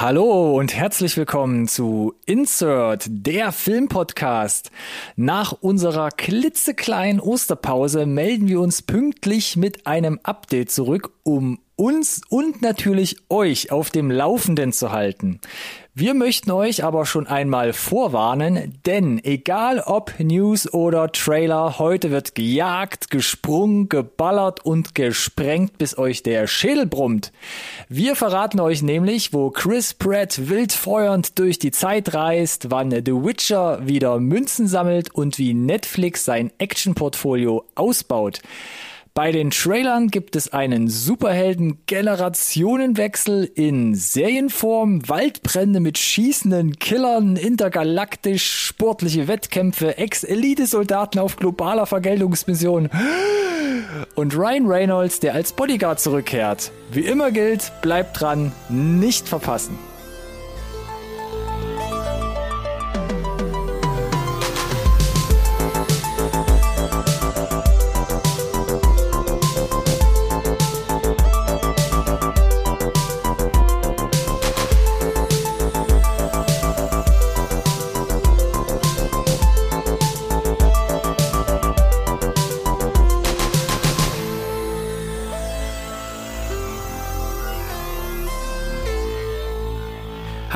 Hallo und herzlich willkommen zu Insert, der Filmpodcast. Nach unserer klitzekleinen Osterpause melden wir uns pünktlich mit einem Update zurück, um uns und natürlich euch auf dem Laufenden zu halten. Wir möchten euch aber schon einmal vorwarnen, denn egal ob News oder Trailer, heute wird gejagt, gesprungen, geballert und gesprengt, bis euch der Schädel brummt. Wir verraten euch nämlich, wo Chris Pratt wildfeuernd durch die Zeit reist, wann The Witcher wieder Münzen sammelt und wie Netflix sein Actionportfolio ausbaut. Bei den Trailern gibt es einen Superhelden-Generationenwechsel in Serienform, Waldbrände mit schießenden Killern, intergalaktisch sportliche Wettkämpfe, Ex-Elite-Soldaten auf globaler Vergeltungsmission und Ryan Reynolds, der als Bodyguard zurückkehrt. Wie immer gilt, bleibt dran, nicht verpassen.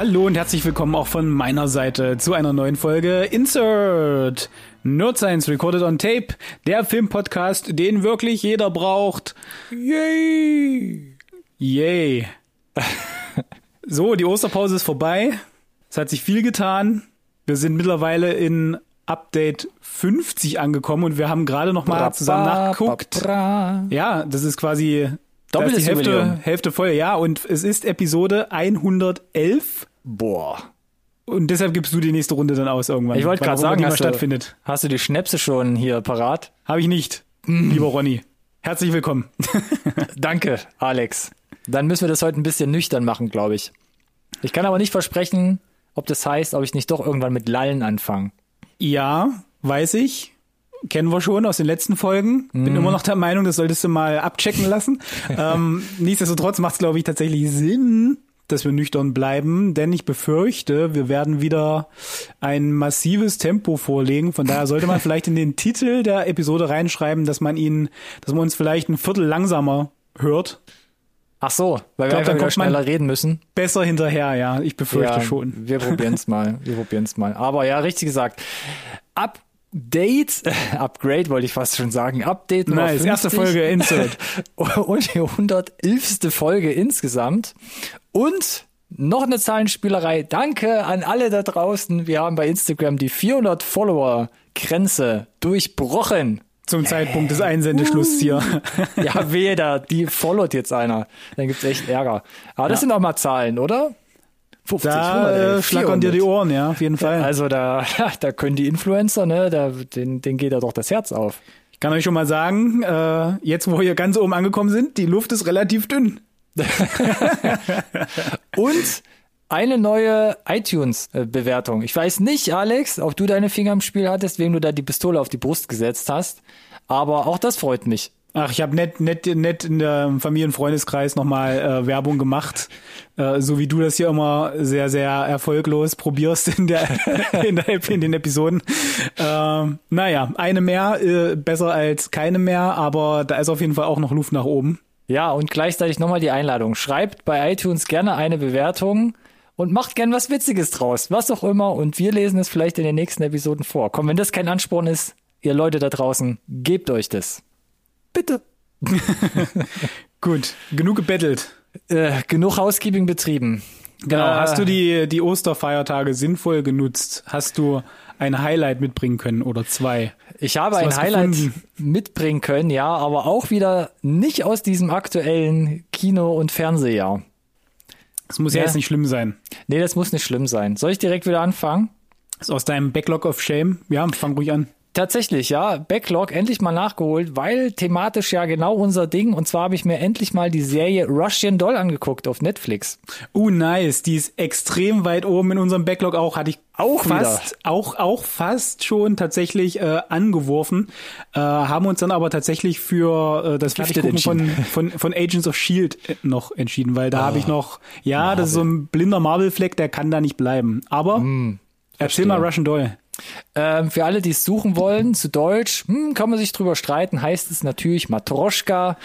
Hallo und herzlich willkommen auch von meiner Seite zu einer neuen Folge Insert Nerd Science Recorded on Tape, der Filmpodcast, den wirklich jeder braucht. Yay! Yay! so, die Osterpause ist vorbei. Es hat sich viel getan. Wir sind mittlerweile in Update 50 angekommen und wir haben gerade noch mal zusammen nachgeguckt. Ja, das ist quasi Doppeltes die. Hälfte, Hälfte voll, ja. Und es ist Episode 111. Boah. Und deshalb gibst du die nächste Runde dann aus irgendwann. Ich wollte gerade sagen, die hast du, stattfindet. hast du die Schnäpse schon hier parat? Habe ich nicht, Mm. lieber Ronny. Herzlich willkommen. Danke, Alex. Dann müssen wir das heute ein bisschen nüchtern machen, glaube ich. Ich kann aber nicht versprechen, ob das heißt, ob ich nicht doch irgendwann mit Lallen anfange. ja, weiß ich. Kennen wir schon aus den letzten Folgen. Mm. Bin immer noch der Meinung, das solltest du mal abchecken lassen. ähm, nichtsdestotrotz macht es, glaube ich, tatsächlich Sinn, dass wir nüchtern bleiben, denn ich befürchte, wir werden wieder ein massives Tempo vorlegen. Von daher sollte man vielleicht in den Titel der Episode reinschreiben, dass man ihn, dass man uns vielleicht ein Viertel langsamer hört. Ach so, weil wir glaub, einfach dann wieder schneller reden müssen. Besser hinterher, ja. Ich befürchte ja, schon. Wir probieren's mal. Wir probieren's mal. Aber ja, richtig gesagt. Update, Upgrade wollte ich fast schon sagen. Update Nummer Nice, erste 50. Folge Insert. und die 111. Folge insgesamt. Und noch eine Zahlenspielerei. Danke an alle da draußen. Wir haben bei Instagram die 400 Follower Grenze durchbrochen. Zum Zeitpunkt des Einsendeschlusses hier. Ja, wehe da, die followt jetzt einer. Dann gibt's echt Ärger. Aber das sind auch mal Zahlen, oder? 50, Da 100, äh, schlackern dir die 400. Ohren, ja, auf jeden Fall. Also da, da können die Influencer, ne, da, den, denen geht da doch das Herz auf. Ich kann euch schon mal sagen, äh, jetzt wo wir ganz oben angekommen sind, die Luft ist relativ dünn. Und eine neue iTunes-Bewertung. Ich weiß nicht, Alex, ob du deine Finger im Spiel hattest, wem du da die Pistole auf die Brust gesetzt hast. Aber auch das freut mich. Ach, ich habe nett, nett, nett in der Familienfreundeskreis nochmal äh, Werbung gemacht, äh, so wie du das hier immer sehr, sehr erfolglos probierst in, der, in, der, in den Episoden. Ähm, naja, eine mehr, äh, besser als keine mehr, aber da ist auf jeden Fall auch noch Luft nach oben. Ja, und gleichzeitig nochmal die Einladung. Schreibt bei iTunes gerne eine Bewertung und macht gern was Witziges draus. Was auch immer. Und wir lesen es vielleicht in den nächsten Episoden vor. Komm, wenn das kein Ansporn ist, ihr Leute da draußen, gebt euch das. Bitte. Gut, genug gebettelt. Äh, genug Housekeeping betrieben. Genau, Äh, hast du die, die Osterfeiertage sinnvoll genutzt? Hast du ein Highlight mitbringen können oder zwei? Ich habe ein Highlight gefunden? mitbringen können, ja, aber auch wieder nicht aus diesem aktuellen Kino- und Fernsehjahr. Das muss ja. Ja. jetzt nicht schlimm sein. Nee, das muss nicht schlimm sein. Soll ich direkt wieder anfangen? Ist aus deinem Backlog of Shame? Ja, fang ruhig an. Tatsächlich, ja. Backlog endlich mal nachgeholt, weil thematisch ja genau unser Ding. Und zwar habe ich mir endlich mal die Serie Russian Doll angeguckt auf Netflix. Uh, nice. Die ist extrem weit oben in unserem Backlog auch. Hatte ich auch fast, wieder. auch, auch fast schon tatsächlich äh, angeworfen. Äh, haben uns dann aber tatsächlich für äh, das Fertiggucken von, von, von Agents of S.H.I.E.L.D. Äh, noch entschieden, weil da oh, habe ich noch, ja, Marvel. das ist so ein blinder Marvel-Fleck, der kann da nicht bleiben. Aber mm, erzähl mal Russian Doll. Ähm, für alle, die es suchen wollen, zu Deutsch, hm, kann man sich drüber streiten, heißt es natürlich Matroschka.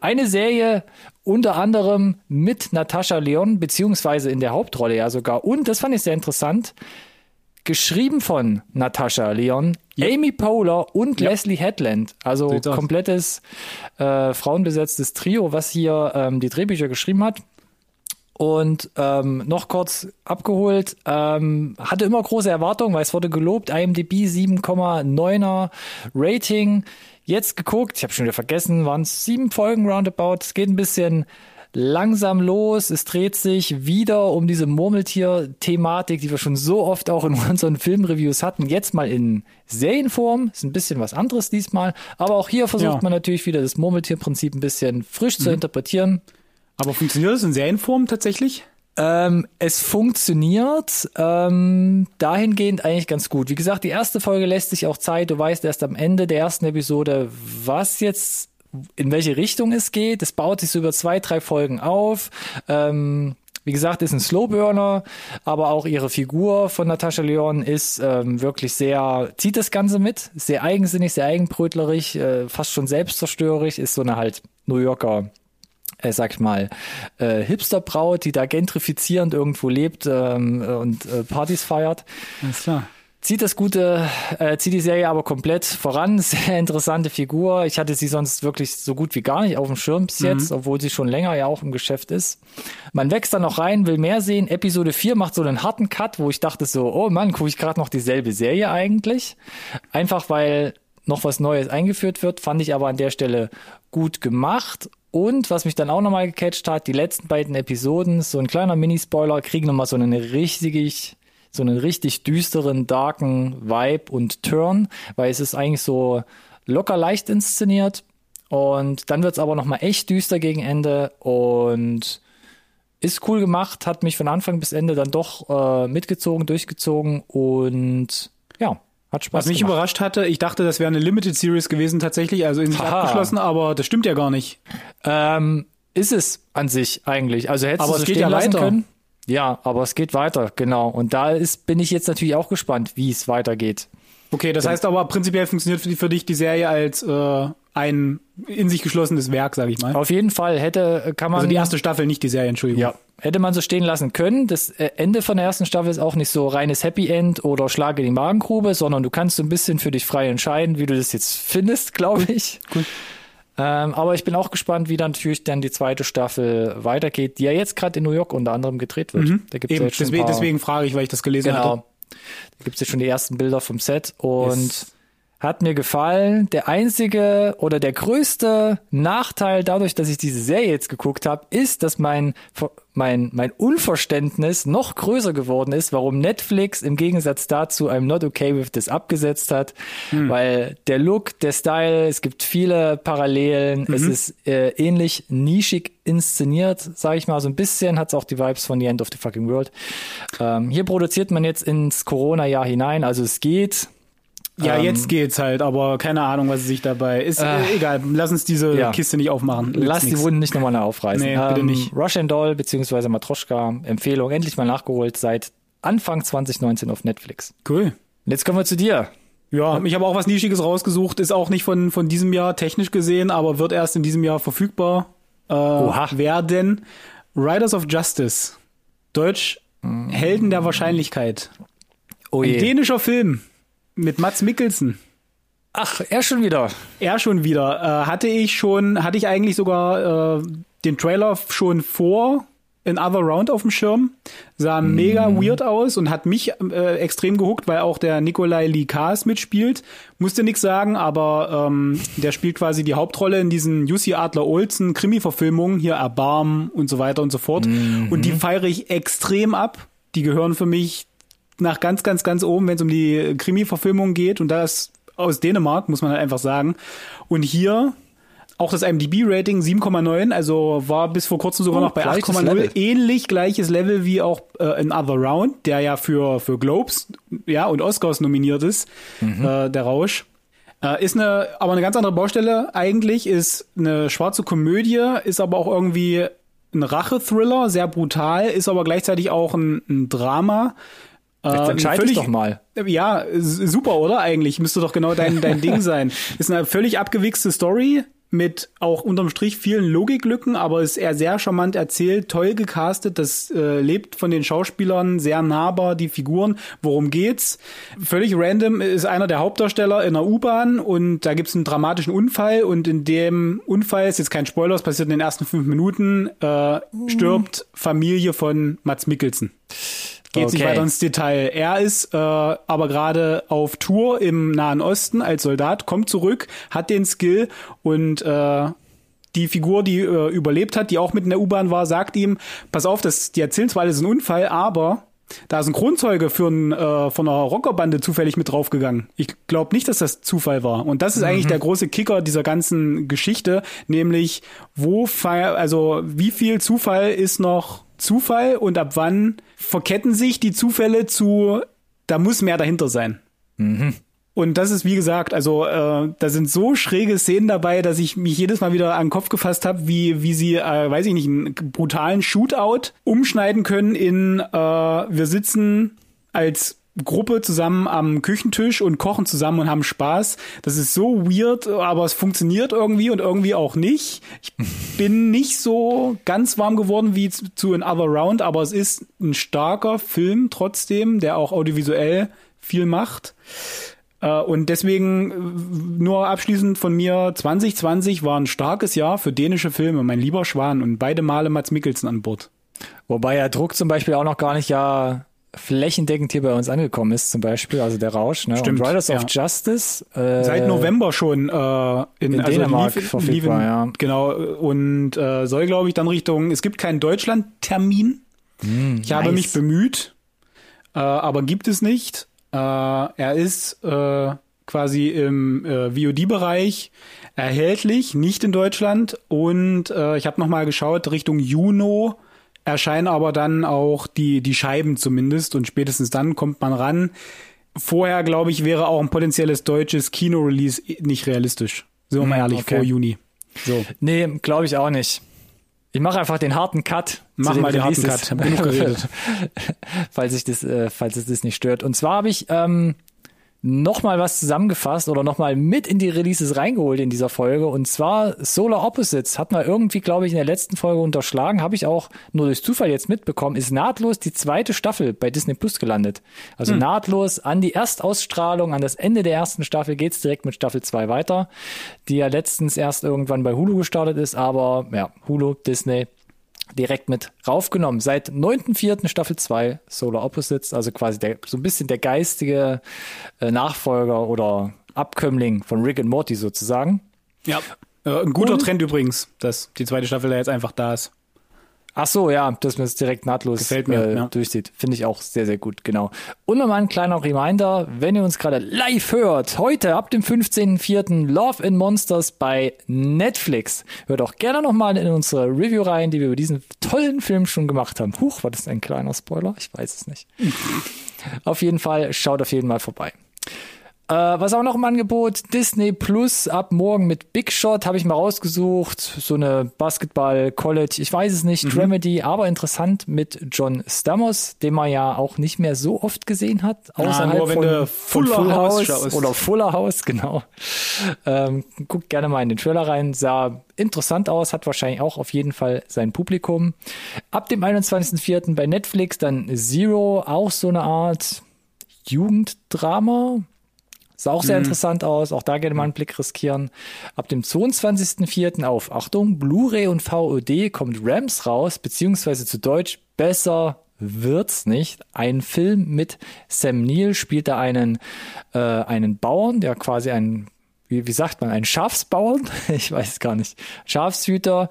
Eine Serie unter anderem mit Natascha Leon, beziehungsweise in der Hauptrolle ja sogar. Und, das fand ich sehr interessant, geschrieben von Natascha Leon, ja. Amy Poehler und ja. Leslie Headland. Also komplettes äh, frauenbesetztes Trio, was hier ähm, die Drehbücher geschrieben hat. Und ähm, noch kurz abgeholt, ähm, hatte immer große Erwartungen, weil es wurde gelobt, IMDb 7,9er Rating. Jetzt geguckt, ich habe schon wieder vergessen, waren es sieben Folgen roundabout. Es geht ein bisschen langsam los. Es dreht sich wieder um diese Murmeltier-Thematik, die wir schon so oft auch in unseren Filmreviews hatten. Jetzt mal in Serienform. Ist ein bisschen was anderes diesmal. Aber auch hier versucht ja. man natürlich wieder das Murmeltier-Prinzip ein bisschen frisch mhm. zu interpretieren. Aber funktioniert das in Serienform tatsächlich? Ähm, es funktioniert ähm, dahingehend eigentlich ganz gut. Wie gesagt, die erste Folge lässt sich auch Zeit. Du weißt erst am Ende der ersten Episode, was jetzt, in welche Richtung es geht. Es baut sich so über zwei, drei Folgen auf. Ähm, wie gesagt, ist ein Slowburner, aber auch ihre Figur von Natascha Leon ist ähm, wirklich sehr, zieht das Ganze mit, sehr eigensinnig, sehr eigenbrötlerisch, äh, fast schon selbstzerstörerisch, ist so eine halt New Yorker äh, sag ich mal, äh, Hipsterbraut, die da gentrifizierend irgendwo lebt ähm, und äh, Partys feiert. Alles klar. Zieht das Gute, äh, zieht die Serie aber komplett voran. Sehr interessante Figur. Ich hatte sie sonst wirklich so gut wie gar nicht auf dem Schirm bis jetzt, mhm. obwohl sie schon länger ja auch im Geschäft ist. Man wächst da noch rein, will mehr sehen. Episode 4 macht so einen harten Cut, wo ich dachte so, oh Mann, gucke ich gerade noch dieselbe Serie eigentlich. Einfach weil noch was Neues eingeführt wird, fand ich aber an der Stelle gut gemacht und was mich dann auch nochmal gecatcht hat, die letzten beiden Episoden, so ein kleiner Mini-Spoiler, kriegen nochmal so einen richtig, so einen richtig düsteren, darken Vibe und Turn, weil es ist eigentlich so locker leicht inszeniert. Und dann wird's aber nochmal echt düster gegen Ende und ist cool gemacht, hat mich von Anfang bis Ende dann doch äh, mitgezogen, durchgezogen und ja, hat Spaß Was mich gemacht. überrascht hatte, ich dachte, das wäre eine Limited Series gewesen tatsächlich, also in sich Aha. abgeschlossen, aber das stimmt ja gar nicht. Ähm, ist es an sich eigentlich. Also hättest aber du es geht ja weiter. Können. Ja, aber es geht weiter, genau. Und da ist, bin ich jetzt natürlich auch gespannt, wie es weitergeht. Okay, das heißt aber prinzipiell funktioniert für, für dich die Serie als äh, ein in sich geschlossenes Werk, sage ich mal. Auf jeden Fall hätte kann man also die erste Staffel, nicht die Serie, Entschuldigung. Ja, hätte man so stehen lassen können. Das äh, Ende von der ersten Staffel ist auch nicht so reines Happy End oder Schlag in die Magengrube, sondern du kannst so ein bisschen für dich frei entscheiden, wie du das jetzt findest, glaube ich. Cool. Ähm, aber ich bin auch gespannt, wie dann natürlich dann die zweite Staffel weitergeht, die ja jetzt gerade in New York unter anderem gedreht wird. Mhm. Da gibt's Eben, ja deswegen, deswegen frage ich, weil ich das gelesen genau. hatte. Da gibt's jetzt schon die ersten Bilder vom Set und yes hat mir gefallen. Der einzige oder der größte Nachteil dadurch, dass ich diese Serie jetzt geguckt habe, ist, dass mein, mein, mein Unverständnis noch größer geworden ist, warum Netflix im Gegensatz dazu I'm Not Okay With This abgesetzt hat. Hm. Weil der Look, der Style, es gibt viele Parallelen. Mhm. Es ist äh, ähnlich nischig inszeniert, sage ich mal. So ein bisschen hat es auch die Vibes von The End of the Fucking World. Ähm, hier produziert man jetzt ins Corona-Jahr hinein. Also es geht ja, ähm, jetzt geht's halt, aber keine Ahnung, was sich dabei ist. Äh, egal, lass uns diese ja. Kiste nicht aufmachen. Lass nix. die Wunden nicht nochmal aufreißen. Nee, ähm, bitte nicht. Russian Doll beziehungsweise Matroschka, Empfehlung, endlich mal nachgeholt seit Anfang 2019 auf Netflix. Cool. Und jetzt kommen wir zu dir. Ja, ich habe auch was Nischiges rausgesucht, ist auch nicht von, von diesem Jahr technisch gesehen, aber wird erst in diesem Jahr verfügbar äh, werden. Riders of Justice. Deutsch mm. Helden der Wahrscheinlichkeit. Oh. Ein dänischer Film mit Mats Mikkelsen. Ach, er schon wieder. Er schon wieder. Äh, hatte ich schon, hatte ich eigentlich sogar äh, den Trailer schon vor Another Round auf dem Schirm. Sah mm. mega weird aus und hat mich äh, extrem gehuckt, weil auch der Nikolai Likas mitspielt. Musste nix sagen, aber ähm, der spielt quasi die Hauptrolle in diesen Jussi Adler Olsen Krimi-Verfilmungen, hier Erbarm und so weiter und so fort. Mm -hmm. Und die feiere ich extrem ab. Die gehören für mich nach ganz, ganz, ganz oben, wenn es um die Krimi-Verfilmung geht. Und da ist aus Dänemark, muss man halt einfach sagen. Und hier auch das IMDb-Rating 7,9, also war bis vor kurzem sogar Oh, noch bei gleiches 8,0. Level. Ähnlich gleiches Level wie auch äh, in Other Round, der ja für, für Globes ja, und Oscars nominiert ist, äh, der Rausch. Äh, ist eine, aber eine ganz andere Baustelle eigentlich, ist eine schwarze Komödie, ist aber auch irgendwie ein Rache-Thriller, sehr brutal, ist aber gleichzeitig auch ein, ein Drama. Jetzt ein entscheide ich völlig- doch mal. ja, super, oder? Eigentlich müsste doch genau dein, dein Ding sein. Ist eine völlig abgewichste Story mit auch unterm Strich vielen Logiklücken, aber ist eher sehr charmant erzählt, toll gecastet. Das äh, lebt von den Schauspielern sehr nahbar, die Figuren. Worum geht's? Völlig random ist einer der Hauptdarsteller in einer U-Bahn und da gibt's einen dramatischen Unfall und in dem Unfall, ist jetzt kein Spoiler, es passiert in den ersten fünf Minuten, äh, stirbt Familie von Mats Mikkelsen. Geht nicht Okay. weiter ins Detail. Er ist äh, aber gerade auf Tour im Nahen Osten als Soldat, kommt zurück, hat den Skill und äh, die Figur, die äh, überlebt hat, die auch mit in der U-Bahn war, sagt ihm, pass auf, das, die erzählen zwar alles ein Unfall, aber da ist ein Kronzeuge für ein, äh, von einer Rockerbande zufällig mit draufgegangen. Ich glaube nicht, dass das Zufall war. Und das ist eigentlich der große Kicker dieser ganzen Geschichte, nämlich wo, also wie viel Zufall ist noch Zufall und ab wann verketten sich die Zufälle zu, da muss mehr dahinter sein. Und das ist, wie gesagt, also äh, da sind so schräge Szenen dabei, dass ich mich jedes Mal wieder an den Kopf gefasst habe, wie, wie sie, äh, weiß ich nicht, einen brutalen Shootout umschneiden können in äh, wir sitzen als Gruppe zusammen am Küchentisch und kochen zusammen und haben Spaß. Das ist so weird, aber es funktioniert irgendwie und irgendwie auch nicht. Ich bin nicht so ganz warm geworden wie zu in Other Round, aber es ist ein starker Film trotzdem, der auch audiovisuell viel macht. Äh, Und deswegen äh, nur abschließend von mir, 2020 war ein starkes Jahr für dänische Filme, mein lieber Schwan und beide Male Mats Mikkelsen an Bord. Wobei ja Druck zum Beispiel auch noch gar nicht ja flächendeckend hier bei uns angekommen ist, zum Beispiel, also der Rausch, ne? Stimmt, Und Riders ja. of Justice. Äh, Seit November schon äh, in, in also Dänemark lief, verfügbar, lief ja. Genau, und äh, soll, glaube ich, dann Richtung, es gibt keinen Deutschland-Termin. ich habe Hm, nice. mich bemüht, äh, aber gibt es nicht. Äh, er ist äh, quasi im äh, VOD-Bereich erhältlich, nicht in Deutschland. Und äh, ich habe nochmal geschaut, Richtung Juno erscheinen aber dann auch die, die Scheiben zumindest und spätestens dann kommt man ran. Vorher, glaube ich, wäre auch ein potenzielles deutsches Kino-Release nicht realistisch. Sind wir mal Hm, ehrlich, okay. vor Juni. So. Nee, glaube ich auch nicht. Ich mache einfach den harten Cut. Mach den mal den harten Releases. Cut. Hab genug geredet. falls ich das, äh, falls es das nicht stört. Und zwar habe ich ähm, noch mal was zusammengefasst oder noch mal mit in die Releases reingeholt in dieser Folge. Und zwar Solar Opposites hat man irgendwie, glaube ich, in der letzten Folge unterschlagen. Habe ich auch nur durch Zufall jetzt mitbekommen. Ist nahtlos die zweite Staffel bei Disney Plus gelandet. Also Hm. nahtlos an die Erstausstrahlung, an das Ende der ersten Staffel geht's direkt mit Staffel 2 weiter, die ja letztens erst irgendwann bei Hulu gestartet ist. Aber ja, Hulu, Disney, direkt mit raufgenommen. Seit 9.4. Staffel 2 Solar Opposites, also quasi der, so ein bisschen der geistige äh, Nachfolger oder Abkömmling von Rick and Morty sozusagen. Ja. Äh, ein guter Und- Trend übrigens, dass die zweite Staffel da jetzt einfach da ist. Ach so, ja, dass man es direkt nahtlos Gefällt mir, äh, ja. durchsieht. Finde ich auch sehr, sehr gut, genau. Und nochmal ein kleiner Reminder, wenn ihr uns gerade live hört, heute ab dem 15.04. Love and Monsters bei Netflix. Hört auch gerne nochmal in unsere Review rein, die wir über diesen tollen Film schon gemacht haben. Huch, war das ein kleiner Spoiler? Ich weiß es nicht. auf jeden Fall, schaut auf jeden Fall vorbei. Äh, was auch noch im Angebot, Disney Plus ab morgen mit Big Shot habe ich mal rausgesucht. So eine Basketball-College, ich weiß es nicht, Dramedy, aber interessant mit John Stamos, den man ja auch nicht mehr so oft gesehen hat. Außerhalb nur wenn von, Fuller Full House oder Fuller House, genau. Ähm, guckt gerne mal in den Trailer rein, sah interessant aus, hat wahrscheinlich auch auf jeden Fall sein Publikum. Ab dem 21.04. bei Netflix dann Zero, auch so eine Art Jugenddrama. Sah auch sehr interessant aus. Auch da gerne mal einen Blick riskieren. Ab dem 22.04. auf, Achtung, Blu-ray und VOD kommt Rams raus, beziehungsweise zu Deutsch besser wird's nicht. Ein Film mit Sam Neill spielt da einen, äh, einen Bauern, der quasi ein wie, wie sagt man, ein Schafsbauern, ich weiß es gar nicht, Schafshüter,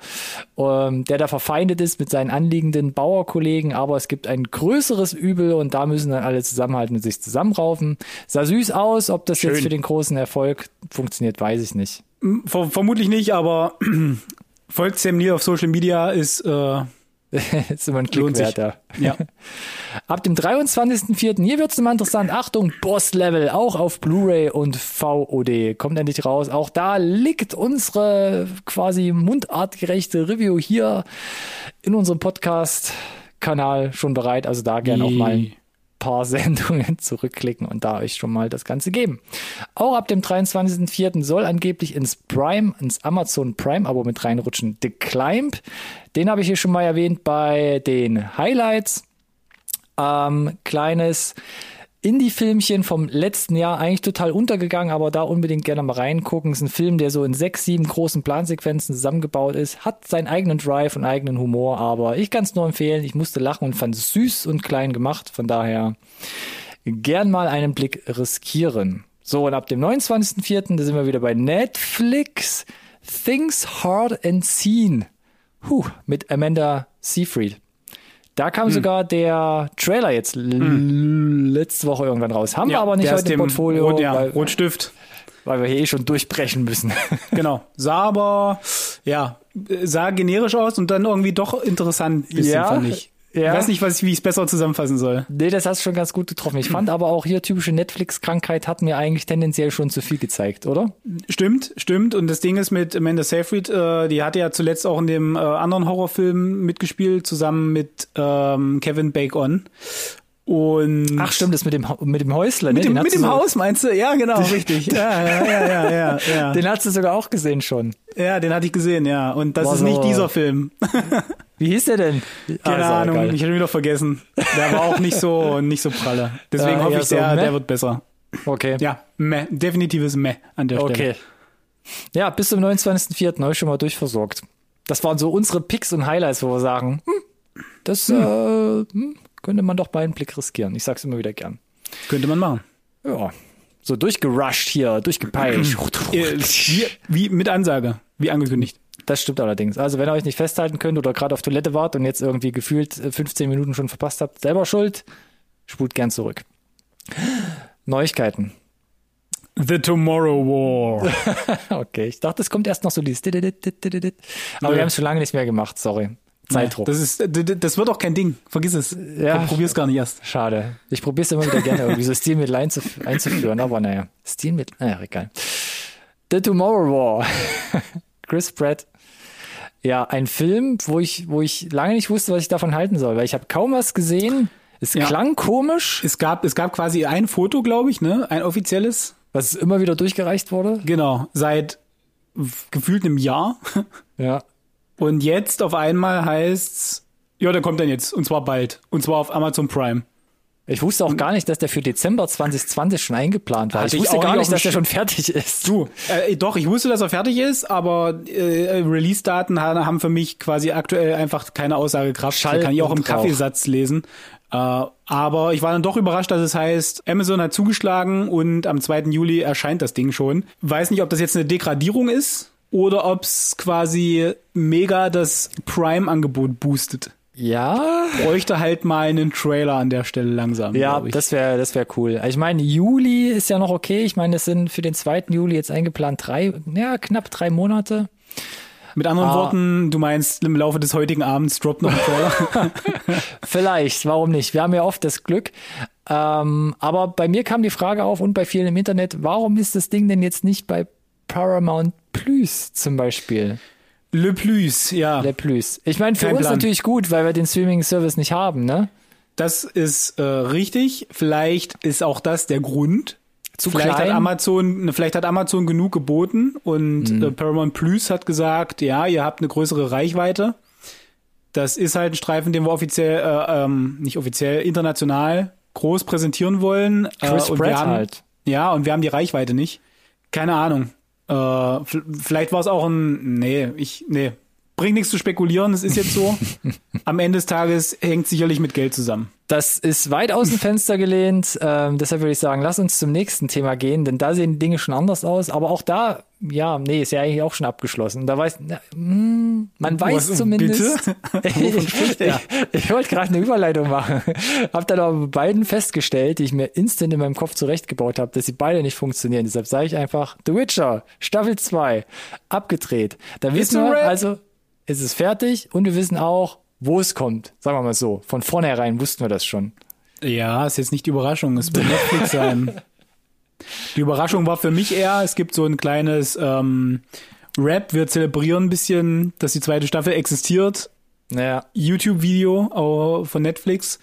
ähm, der da verfeindet ist mit seinen anliegenden Bauerkollegen, aber es gibt ein größeres Übel und da müssen dann alle zusammenhalten und sich zusammenraufen. Sah süß aus, ob das Schön. jetzt für den großen Erfolg funktioniert, weiß ich nicht. Ver vermutlich nicht, aber folgt Sam Neill auf Social Media ist äh, ist immer ein Klick wert, ja. Ja. Ab dem 23.04. Hier wird's nochmal interessant. Achtung, Boss Level, auch auf Blu-ray und VOD. Kommt endlich raus. Auch da liegt unsere quasi mundartgerechte Review hier in unserem Podcast-Kanal schon bereit. Also da gerne auch mal paar Sendungen zurückklicken und da euch schon mal das Ganze geben. Auch ab dem 23.04. soll angeblich ins Prime, ins Amazon Prime-Abo mit reinrutschen. The Climb, den habe ich hier schon mal erwähnt bei den Highlights. Ähm, kleines Indie-Filmchen vom letzten Jahr, eigentlich total untergegangen, aber da unbedingt gerne mal reingucken. Es ist ein Film, der so in sechs, sieben großen Plansequenzen zusammengebaut ist, hat seinen eigenen Drive und eigenen Humor, aber ich kann es nur empfehlen. Ich musste lachen und fand es süß und klein gemacht. Von daher gern mal einen Blick riskieren. So, und ab dem 29.04., da sind wir wieder bei Netflix. Things Hard and Seen. Huh, mit Amanda Seyfried. Da Hm. kam sogar der Trailer jetzt l- letzte Woche irgendwann raus. Haben wir aber nicht heute im dem Portfolio, Rot, ja, weil, Rotstift. weil wir hier eh schon durchbrechen müssen. Genau. Sah aber, ja, sah generisch aus und dann irgendwie doch interessant bisschen, Ja, fand ich. Ja. Ich weiß nicht, was wie ich es besser zusammenfassen soll. nee, das hast du schon ganz gut getroffen. Ich fand aber auch hier typische Netflix-Krankheit hat mir eigentlich tendenziell schon zu viel gezeigt, oder? Stimmt, stimmt. Und das Ding ist mit Amanda Seyfried, äh, die hatte ja zuletzt auch in dem äh, anderen Horrorfilm mitgespielt, zusammen mit ähm, Kevin Bacon. Und Ach stimmt, das mit dem, mit dem Häusler, ne? mit dem, Den hat mit dem so- Haus meinst du? Ja, genau, richtig. Ja, ja, ja, ja, ja. Den hat sie sogar auch gesehen schon. Ja, den hatte ich gesehen, ja. Und das War ist nicht dieser Film. Wie hieß der denn? Keine Ah, Ahnung, egal. ich hätte ihn wieder vergessen. Der war auch nicht so nicht so pralle. Deswegen Ja, hoffe ich so sehr, meh? der wird besser. Okay. Ja, meh, definitives Meh an der Stelle. Okay. Ja, bis zum 29.04. habe ich schon mal durchversorgt. Das waren so unsere Picks und Highlights, wo wir sagen, hm, das Äh, hm, könnte man doch mal einen Blick riskieren. Ich sag's immer wieder gern. Könnte man machen. Ja. So durchgerusht hier, durchgepeitscht. Äh, Wie, wie mit Ansage, wie angekündigt. Das stimmt allerdings. Also wenn ihr euch nicht festhalten könnt oder gerade auf Toilette wart und jetzt irgendwie gefühlt äh, 15 Minuten schon verpasst habt, selber schuld, spult gern zurück. Neuigkeiten. The Tomorrow War. Okay, ich dachte, es kommt erst noch so dieses. Aber wir haben es schon lange nicht mehr gemacht, sorry. Zeitdruck. Das ist, das wird auch kein Ding. Vergiss es. Ja. Probier's gar nicht erst. Schade. Ich probiere es immer wieder gerne, irgendwie so Stilmittel einzuf einzuführen, aber naja. Stilmittel, naja, egal. The Tomorrow War. Chris Pratt. Ja, ein Film, wo ich, wo ich lange nicht wusste, was ich davon halten soll, weil ich habe kaum was gesehen. Es Ja. klang komisch, Es gab, es gab quasi ein Foto, glaube ich, ne? Ein offizielles. was immer wieder durchgereicht wurde. Genau. Seit gefühlt einem Jahr. Ja. Und jetzt auf einmal heißt's, ja, der kommt dann jetzt. Und zwar bald. Und zwar auf Amazon Prime. Ich wusste auch gar nicht, dass der für Dezember 2020 schon eingeplant war. Hatte Ich wusste gar nicht dass der schon fertig ist. Du, äh, doch, ich wusste, dass er fertig ist, aber äh, Release-Daten ha- haben für mich quasi aktuell einfach keine Aussagekraft. Schall kann ich auch im Rauch. Kaffeesatz lesen. Äh, aber ich war dann doch überrascht, dass es heißt, Amazon hat zugeschlagen und am 2. Juli erscheint das Ding schon. Weiß nicht, ob das jetzt eine Degradierung ist oder ob es quasi mega das Prime-Angebot boostet. Ja, Bräuchte halt mal einen Trailer an der Stelle langsam. Ja, das wäre das wär cool. Ich meine, Juli ist ja noch okay. Ich meine, es sind für den 2. Juli jetzt eingeplant drei, ja, knapp drei Monate. Mit anderen Ah. Worten, du meinst, im Laufe des heutigen Abends droppt noch ein Trailer. Vielleicht, warum nicht? Wir haben ja oft das Glück. Ähm, aber bei mir kam die Frage auf und bei vielen im Internet, warum ist das Ding denn jetzt nicht bei Paramount Plus zum Beispiel? Le Plus, ja. Der Plus. Ich meine, für Kein uns Plan. natürlich gut, weil wir den Streaming-Service nicht haben, ne? Das ist äh, richtig. Vielleicht ist auch das der Grund. Zu vielleicht klein. hat Amazon, ne, vielleicht hat Amazon genug geboten und Mhm. äh, Paramount Plus hat gesagt, ja, ihr habt eine größere Reichweite. Das ist halt ein Streifen, den wir offiziell, äh, ähm, nicht offiziell, international groß präsentieren wollen. Chris äh, und Pratt wir haben, halt. Ja, und wir haben die Reichweite nicht. Keine Ahnung. Äh, vielleicht war es auch ein, nee, ich, nee. Bringt nichts zu spekulieren, es ist jetzt so. Am Ende des Tages hängt sicherlich mit Geld zusammen. Das ist weit aus dem Fenster gelehnt. Ähm, deshalb würde ich sagen, lass uns zum nächsten Thema gehen, denn da sehen Dinge schon anders aus. Aber auch da, ja, nee, ist ja eigentlich auch schon abgeschlossen. Da weiß, na, hm, man weiß Was, zumindest. ich er? ich wollte gerade eine Überleitung machen. Hab dann aber bei beiden festgestellt, die ich mir instant in meinem Kopf zurechtgebaut habe, dass sie beide nicht funktionieren. Deshalb sage ich einfach, The Witcher, Staffel 2, abgedreht. Da wissen wir, wrap. Also, es ist fertig und wir wissen auch, wo es kommt. Sagen wir mal so. Von vornherein wussten wir das schon. Ja, ist jetzt nicht die Überraschung, es wird Netflix sein. Die Überraschung war für mich eher, es gibt so ein kleines ähm, Rap, wir zelebrieren ein bisschen, dass die zweite Staffel existiert. Naja, YouTube-Video äh, von Netflix.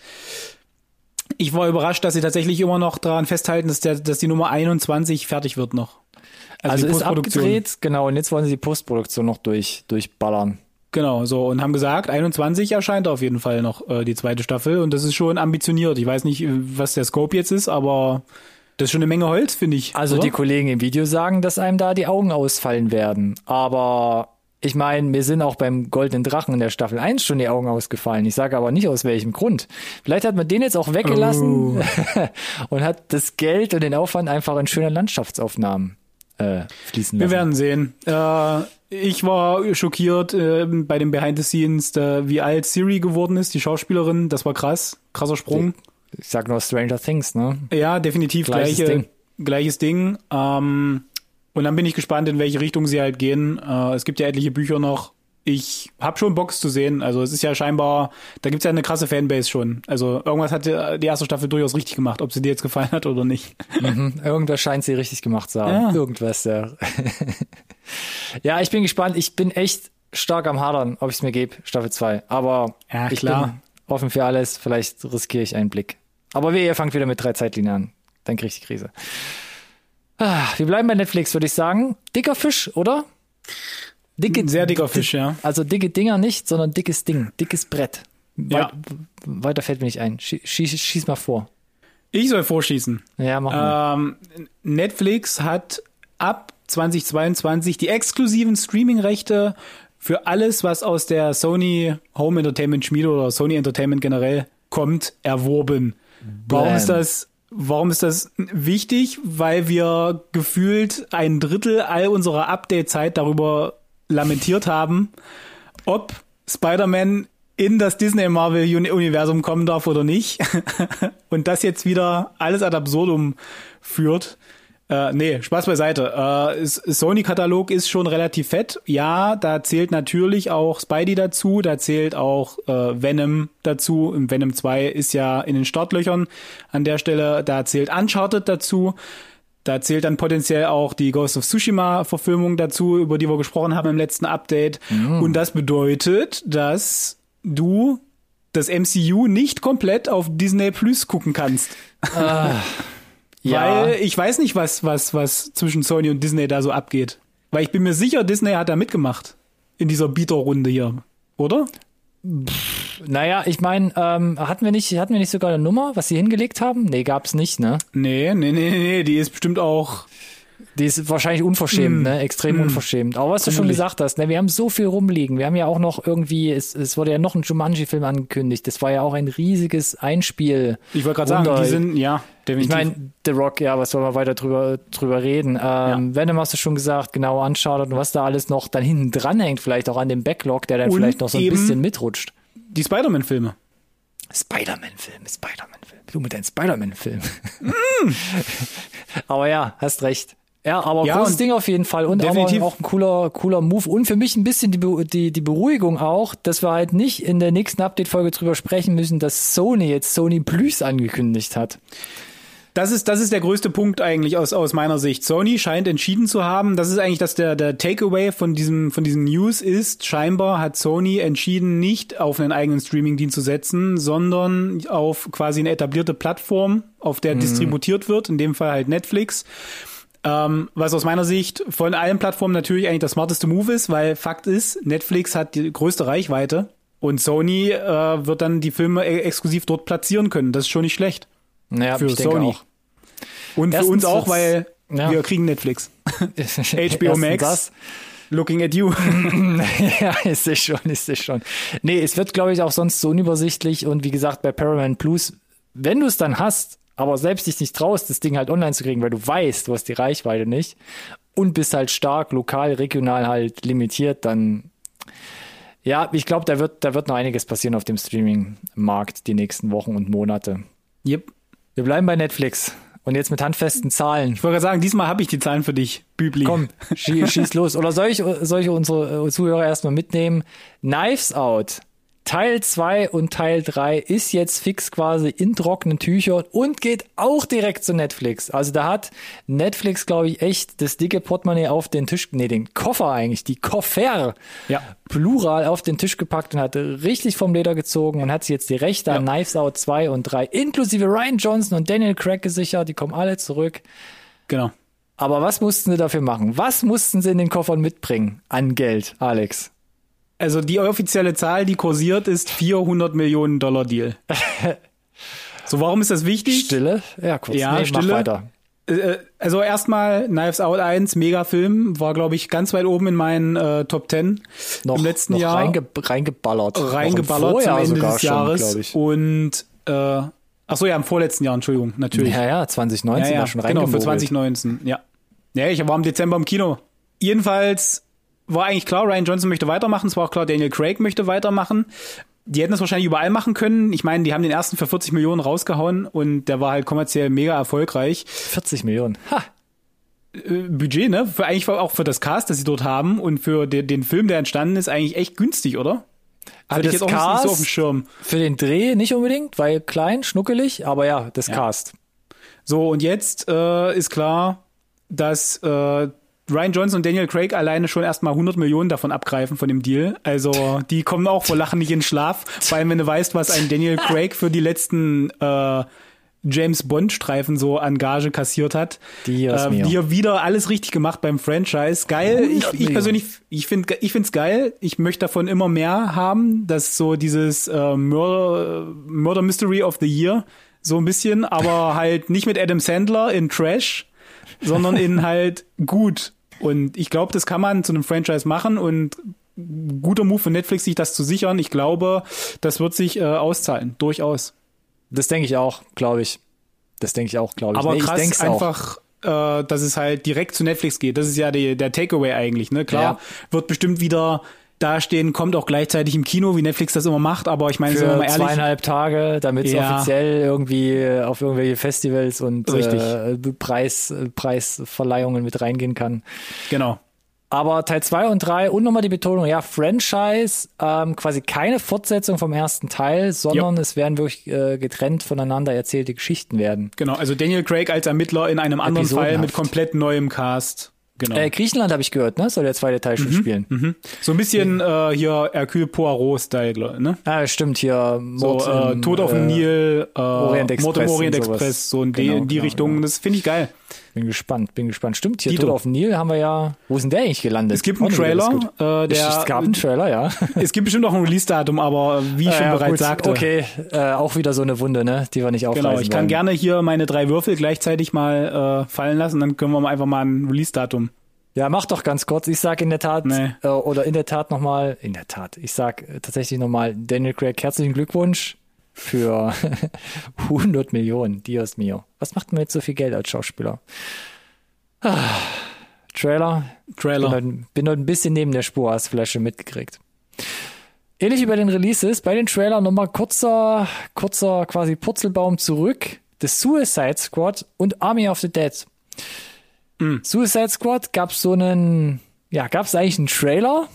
Ich war überrascht, dass sie tatsächlich immer noch daran festhalten, dass, der, dass die Nummer 21 fertig wird noch. also, die ist abgedreht, genau, und jetzt wollen sie die Postproduktion noch durch, durchballern. Genau, so und haben gesagt, 21 erscheint auf jeden Fall noch äh, die zweite Staffel und das ist schon ambitioniert. Ich weiß nicht, äh, was der Scope jetzt ist, aber das ist schon eine Menge Holz, finde ich. Also oder? die Kollegen im Video sagen, dass einem da die Augen ausfallen werden. Aber ich meine, mir sind auch beim Goldenen Drachen in der Staffel 1 schon die Augen ausgefallen. Ich sage aber nicht aus welchem Grund. Vielleicht hat man den jetzt auch weggelassen und hat das Geld und den Aufwand einfach in schöne Landschaftsaufnahmen äh, fließen Wir lassen. werden sehen. Äh, ich war schockiert äh, bei den Behind the Scenes, da, wie alt Siri geworden ist, die Schauspielerin. Das war krass, krasser Sprung. ich sag nur Stranger Things, ne? Ja, definitiv Gleiches gleiche, Ding. gleiches Ding. Ähm, und dann bin ich gespannt, in welche Richtung sie halt gehen. Äh, es gibt ja etliche Bücher noch. Ich habe schon Box zu sehen. Also es ist ja scheinbar, da gibt's ja eine krasse Fanbase schon. Also irgendwas hat die die erste Staffel durchaus richtig gemacht, ob sie dir jetzt gefallen hat oder nicht. Mhm. Irgendwas scheint sie richtig gemacht zu haben. Ja. Irgendwas, ja. ja, ich bin gespannt. Ich bin echt stark am Hadern, ob ich es mir gebe, Staffel 2. Aber Ja, ich klar. bin offen für alles. Vielleicht riskiere ich einen Blick. Aber wehe, ihr fangt wieder mit drei Zeitlinien an. Dann krieg ich die Krise. Ah, wir bleiben bei Netflix, würde ich sagen. Dicker Fisch, oder? Dicke, Ein sehr dicker Fisch, ja. Also dicke Dinger nicht, sondern dickes Ding, dickes Brett. Wei- Ja. Weiter fällt mir nicht ein. Schieß, schieß, schieß mal vor. Ich soll vorschießen. Ja, machen wir. Ähm, Netflix hat ab 2022 die exklusiven Streaming-Rechte für alles, was aus der Sony Home Entertainment Schmiede oder Sony Entertainment generell kommt, erworben. Warum Blam. ist das? Warum ist das wichtig? Weil wir gefühlt ein Drittel all unserer Update-Zeit darüber lamentiert haben, ob Spider-Man in das Disney Marvel Uni- Universum kommen darf oder nicht. Und das jetzt wieder alles ad absurdum führt. Äh, nee, Spaß beiseite. Äh, Sony-Katalog ist schon relativ fett. Ja, da zählt natürlich auch Spidey dazu, da zählt auch äh, Venom dazu. Venom 2 ist ja in den Startlöchern an der Stelle. Da zählt Uncharted dazu. Da zählt dann potenziell auch die Ghost of Tsushima-Verfilmung dazu, über die wir gesprochen haben im letzten Update. Und das bedeutet, dass du das MCU nicht komplett auf Disney Plus gucken kannst. ja. Weil ich weiß nicht, was, was, was zwischen Sony und Disney da so abgeht. Weil ich bin mir sicher, Disney hat da mitgemacht. In dieser Bieterrunde hier. Oder? Naja, ich meine, ähm, hatten wir nicht, hatten wir nicht sogar eine Nummer, was sie hingelegt haben? Nee, gab's nicht, ne? Nee, nee, nee, nee, die ist bestimmt auch. Die ist wahrscheinlich unverschämt, ne? Extrem unverschämt. Aber was du schon gesagt hast, ne? Wir haben so viel rumliegen. Wir haben ja auch noch irgendwie, es, es wurde ja noch ein Jumanji-Film angekündigt. Das war ja auch ein riesiges Einspiel. Ich wollte gerade sagen, die sind, ja, Ich definitiv. meine, The Rock, ja, was wollen wir weiter drüber, drüber reden? Ähm, Venom hast du schon gesagt, genau, Uncharted und was da alles noch dann hinten dran hängt, vielleicht auch an dem Backlog, der dann Und vielleicht noch so ein bisschen mitrutscht. die Spider-Man-Filme. Spider-Man-Film, Spider-Man-Film. Du mit deinem Spider-Man-Film. Mm. aber ja, hast recht. Ja, aber Ja, großes und Ding auf jeden Fall und definitiv. aber auch ein cooler, cooler Move und für mich ein bisschen die, Be- die, die Beruhigung auch, dass wir halt nicht in der nächsten Update-Folge drüber sprechen müssen, dass Sony jetzt Sony Plus angekündigt hat. Das ist, das ist der größte Punkt eigentlich aus, aus meiner Sicht. Sony scheint entschieden zu haben, das ist eigentlich das der, der Takeaway von diesem, von diesem News ist, scheinbar hat Sony entschieden, nicht auf einen eigenen Streaming-Dienst zu setzen, sondern auf quasi eine etablierte Plattform, auf der distributiert wird, in dem Fall halt Netflix. Ähm, was aus meiner Sicht von allen Plattformen natürlich eigentlich das smarteste Move ist, weil Fakt ist, Netflix hat die größte Reichweite und Sony äh, wird dann die Filme e exklusiv dort platzieren können. Das ist schon nicht schlecht. Naja, Für Sony. auch. Und für Erstens uns auch, weil ja. wir kriegen Netflix. HBO Max. Das. Looking at you. ja, ist es schon, ist es schon. Nee, es wird, glaube ich, auch sonst so unübersichtlich und wie gesagt, bei Paramount Plus, wenn du es dann hast, aber selbst dich nicht traust, das Ding halt online zu kriegen, weil du weißt, du hast die Reichweite nicht und bist halt stark lokal, regional halt limitiert, dann ja, ich glaube, da wird, da wird noch einiges passieren auf dem Streaming-Markt die nächsten Wochen und Monate. Yep. Wir bleiben bei Netflix. Und jetzt mit handfesten Zahlen. Ich wollte gerade sagen, diesmal habe ich die Zahlen für dich, Bübli. Komm, schieß, los. Oder soll ich, soll ich unsere Zuhörer erstmal mitnehmen? Knives Out Teil 2 und Teil 3 ist jetzt fix quasi in trockenen Tüchern und geht auch direkt zu Netflix. Also da hat Netflix, glaube ich, echt das dicke Portemonnaie auf den Tisch, nee, den Koffer eigentlich, die Koffer, ja. plural auf den Tisch gepackt und hat richtig vom Leder gezogen und hat sich jetzt die Rechte ja. an Knives Out 2 und 3 inklusive Ryan Johnson und Daniel Craig gesichert. Die kommen alle zurück. Genau. Aber was mussten sie dafür machen? Was mussten sie in den Koffern mitbringen an Geld, Alex? Also die offizielle Zahl, die kursiert, ist 400 Millionen Dollar Deal. so, warum ist das wichtig? Stille? Ja, kurz. Ja, nee, Stille. weiter. Äh, also erstmal Knives Out 1, mega Film, war glaube ich ganz weit oben in meinen äh, Top 10 noch, im letzten noch Jahr. Reinge reingeballert. Reingeballert zum Ende des Jahres. Schon, und äh, ach so ja, im vorletzten Jahr, Entschuldigung, natürlich. Ja, ja, 2019 ja, ja, war schon Genau, für 2019, ja. Ja, ich war im Dezember im Kino. Jedenfalls war eigentlich klar, Ryan Johnson möchte weitermachen. Es war auch klar, Daniel Craig möchte weitermachen. Die hätten das wahrscheinlich überall machen können. Ich meine, die haben den ersten für 40 Millionen rausgehauen und der war halt kommerziell mega erfolgreich. 40 Millionen. Ha. Äh, Budget, ne? Für eigentlich auch für das Cast, das sie dort haben und für den, den Film, der entstanden ist, eigentlich echt günstig, oder? Hatte ich jetzt auch Cast, nicht so auf dem Schirm. Für den Dreh nicht unbedingt, weil klein, schnuckelig, aber ja, das ja. Cast. So, und jetzt äh, ist klar, dass äh, Ryan Johnson und Daniel Craig alleine schon erstmal 100 Millionen davon abgreifen von dem Deal. Also die kommen auch vor Lachen nicht in Schlaf, vor allem wenn du weißt, was ein Daniel Craig für die letzten äh, James Bond Streifen so an Gage kassiert hat. Die äh, wir wieder alles richtig gemacht beim Franchise. Geil. Ich, ich persönlich, ich finde, ich find's geil. Ich möchte davon immer mehr haben. Das so dieses äh, Murder, Murder Mystery of the Year so ein bisschen, aber halt nicht mit Adam Sandler in Trash, sondern in halt gut. Und ich glaube, das kann man zu einem Franchise machen und guter Move von Netflix, sich das zu sichern. Ich glaube, das wird sich äh, auszahlen, durchaus. Das denke ich auch, glaube ich. Das denke ich auch, glaube ich. Aber nee, krass ich einfach, äh, dass es halt direkt zu Netflix geht. Das ist ja die, der Takeaway eigentlich. Ne? Klar, ja. wird bestimmt wieder dastehen, kommt auch gleichzeitig im Kino, wie Netflix das immer macht, aber ich meine, Für mal ehrlich. zweieinhalb Tage, damit es ja. offiziell irgendwie auf irgendwelche Festivals und äh, Preis, Preisverleihungen mit reingehen kann. Genau. Aber Teil 2 und 3 und nochmal die Betonung, ja, Franchise, ähm, quasi keine Fortsetzung vom ersten Teil, sondern jo. es werden wirklich äh, getrennt voneinander erzählte Geschichten werden. Genau, also Daniel Craig als Ermittler in einem anderen Fall mit komplett neuem Cast. Genau. Äh, Griechenland habe ich gehört, ne? Soll der zweite Teil schon mhm, spielen. Mhm. So ein bisschen äh, hier Hercule Poirot-Style, ne? Ah, stimmt, hier Mord so, äh, Tod auf dem äh, Nil, äh, Orient Express Mord im Orient Express, so in, genau, die, in die genau, Richtung. Genau. Das finde ich geil. Bin gespannt, bin gespannt. Stimmt, hier. Tod auf dem Nil haben wir ja. Wo ist denn der eigentlich gelandet? Es gibt einen Trailer. Äh, der, es gab einen Trailer, ja. es gibt bestimmt auch ein Release-Datum, aber wie ich schon ja, bereits gut. sagte. Okay, äh, auch wieder so eine Wunde, ne, die wir nicht aufreißen Genau, ich kann wollen. gerne hier meine drei Würfel gleichzeitig mal äh, fallen lassen, dann können wir mal einfach mal ein Release-Datum ja, mach doch ganz kurz. Ich sag in der Tat, nee. äh, oder in der Tat nochmal, in der Tat, ich sag äh, tatsächlich nochmal, Daniel Craig, herzlichen Glückwunsch für 100 Millionen, Dios mio. Was macht man jetzt so viel Geld als Schauspieler? Ah, Trailer. Trailer. Bin heute, bin heute ein bisschen neben der Spur, hast Flasche mitgekriegt. Ähnlich wie bei den Releases, bei den Trailern nochmal kurzer, kurzer quasi Purzelbaum zurück. The Suicide Squad und Army of the Dead. Mhm. Suicide Squad gab so einen, ja, gab es eigentlich einen Trailer?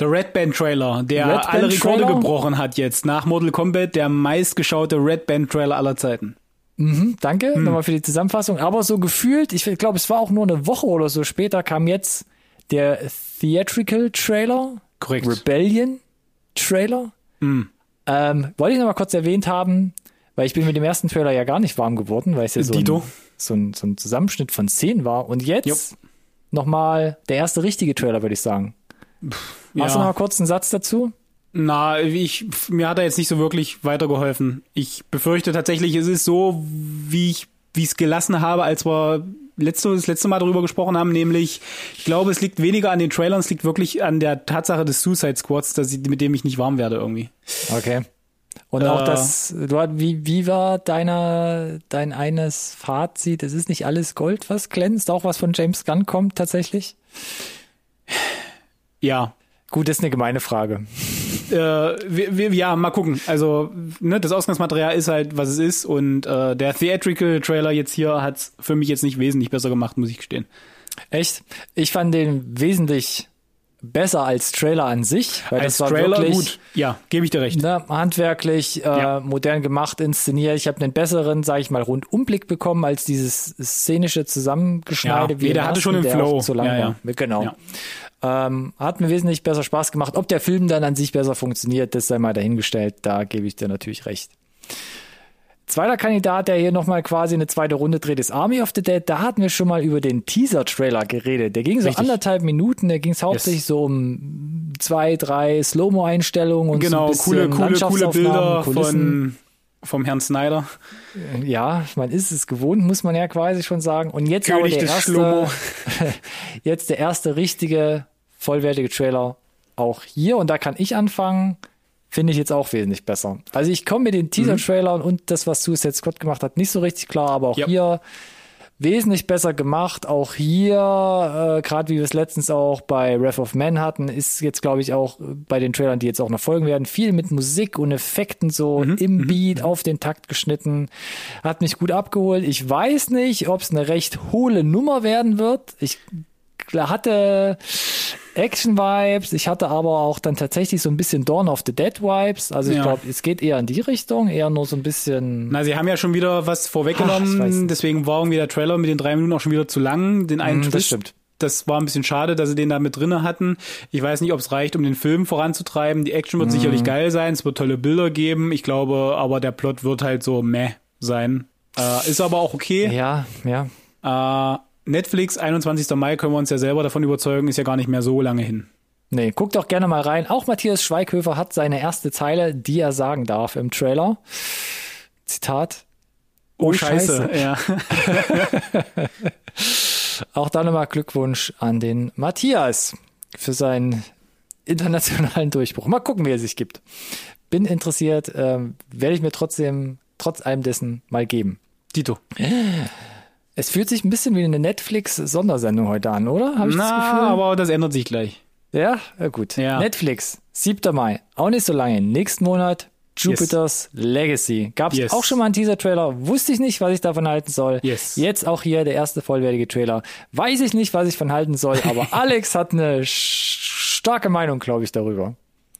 Der Red Band Trailer, der Red alle Band Rekorde Trailer? gebrochen hat jetzt. Nach Mortal Kombat der meistgeschaute Red Band Trailer aller Zeiten. Mhm, danke hm. nochmal für die Zusammenfassung. Aber so gefühlt, ich glaube, es war auch nur eine Woche oder so später, kam jetzt der Theatrical Trailer. Korrekt. Rebellion Trailer. Mhm. Ähm, wollte ich nochmal kurz erwähnt haben, weil ich bin mit dem ersten Trailer ja gar nicht warm geworden, weil es ja so ein, so ein, so ein Zusammenschnitt von Szenen war. Und jetzt nochmal der erste richtige Trailer, würde ich sagen. Pff, Hast du noch mal kurz einen Satz dazu? Na, ich, mir hat er jetzt nicht so wirklich weitergeholfen. Ich befürchte tatsächlich, es ist so, wie ich wie ich es gelassen habe, als wir letzte, das letzte Mal darüber gesprochen haben, nämlich, ich glaube, es liegt weniger an den Trailern, es liegt wirklich an der Tatsache des Suicide Squads, dass ich, mit dem ich nicht warm werde irgendwie. Okay. Und auch das, du, wie, wie war deiner, dein eines Fazit? Es ist nicht alles Gold, was glänzt, auch was von James Gunn kommt tatsächlich? Ja. Gut, das ist eine gemeine Frage. Äh, wir, wir, ja, mal gucken. Also, ne, das Ausgangsmaterial ist halt, was es ist und äh, der Theatrical Trailer jetzt hier hat's für mich jetzt nicht wesentlich besser gemacht, muss ich gestehen. Echt? Ich fand den wesentlich besser als Trailer an sich, weil Als das war Trailer wirklich gut. Ja, gebe ich dir recht. ne, handwerklich, äh, Ja. modern gemacht, inszeniert. Ich habe einen besseren, sage ich mal, Rundumblick bekommen als dieses szenische Zusammengeschneide. Ja, wie nee, der hatte schon den Flow. Zu lang Ja, ja. Genau. Ähm, hat mir wesentlich besser Spaß gemacht. Ob der Film dann an sich besser funktioniert, das sei mal dahingestellt. Da gebe ich dir natürlich recht. Zweiter Kandidat, der hier nochmal quasi eine zweite Runde dreht, ist Army of the Dead. Da hatten wir schon mal über den Teaser-Trailer geredet. Der ging so Richtig. anderthalb Minuten. Da ging es hauptsächlich Yes. so um zwei, drei Slow-Mo-Einstellungen und Genau, so ein bisschen coole, coole, coole Bilder Kulissen. von vom Herrn Snyder. Ja, man ist es gewohnt, muss man ja quasi schon sagen. Und jetzt aber König der des erste, jetzt der erste richtige, vollwertige Trailer auch hier. Und da kann ich anfangen. Finde ich jetzt auch wesentlich besser. Also ich komme mit den Teaser-Trailern und das, was Suicide Squad gemacht hat, nicht so richtig klar, aber auch Ja. hier wesentlich besser gemacht. Auch hier, äh, gerade wie wir es letztens auch bei Wrath of Man hatten, ist jetzt, glaube ich, auch bei den Trailern, die jetzt auch noch folgen werden, viel mit Musik und Effekten so im Beat auf den Takt geschnitten. Hat mich gut abgeholt. Ich weiß nicht, ob es eine recht hohle Nummer werden wird. Ich hatte Action-Vibes, ich hatte aber auch dann tatsächlich so ein bisschen Dawn of the Dead-Vibes. Also ich Ja. glaube, es geht eher in die Richtung, eher nur so ein bisschen. Na, sie haben ja schon wieder was Ach, vorweggenommen, nicht. deswegen war irgendwie der Trailer mit den drei Minuten auch schon wieder zu lang. Den einen Mm, das stimmt. das war ein bisschen schade, dass sie den da mit drinne hatten. Ich weiß nicht, ob es reicht, um den Film voranzutreiben. Die Action wird Mhm. sicherlich geil sein, es wird tolle Bilder geben. Ich glaube, aber der Plot wird halt so meh sein. Äh, ist aber auch okay. Ja, ja. Äh, Netflix, 21. Mai, können wir uns ja selber davon überzeugen, ist ja gar nicht mehr so lange hin. Nee, guckt doch gerne mal rein. Auch Matthias Schweighöfer hat seine erste Zeile, die er sagen darf im Trailer. Zitat. Oh, scheiße. Ja. Auch da nochmal Glückwunsch an den Matthias für seinen internationalen Durchbruch. Mal gucken, wie er sich gibt. Bin interessiert, ähm, werde ich mir trotzdem, trotz allem dessen, mal geben. Dito. Es fühlt sich ein bisschen wie eine Netflix-Sondersendung heute an, oder? Hab ich das Na, Gefühl? aber das ändert sich gleich. Ja, ja gut. Ja. Netflix, 7. Mai, auch nicht so lange. Nächsten Monat Jupiter's Legacy. Gab es Yes. auch schon mal einen Teaser-Trailer, wusste ich nicht, was ich davon halten soll. Yes. Jetzt auch hier der erste vollwertige Trailer. Weiß ich nicht, was ich von halten soll, aber Alex hat eine starke Meinung, glaube ich, darüber.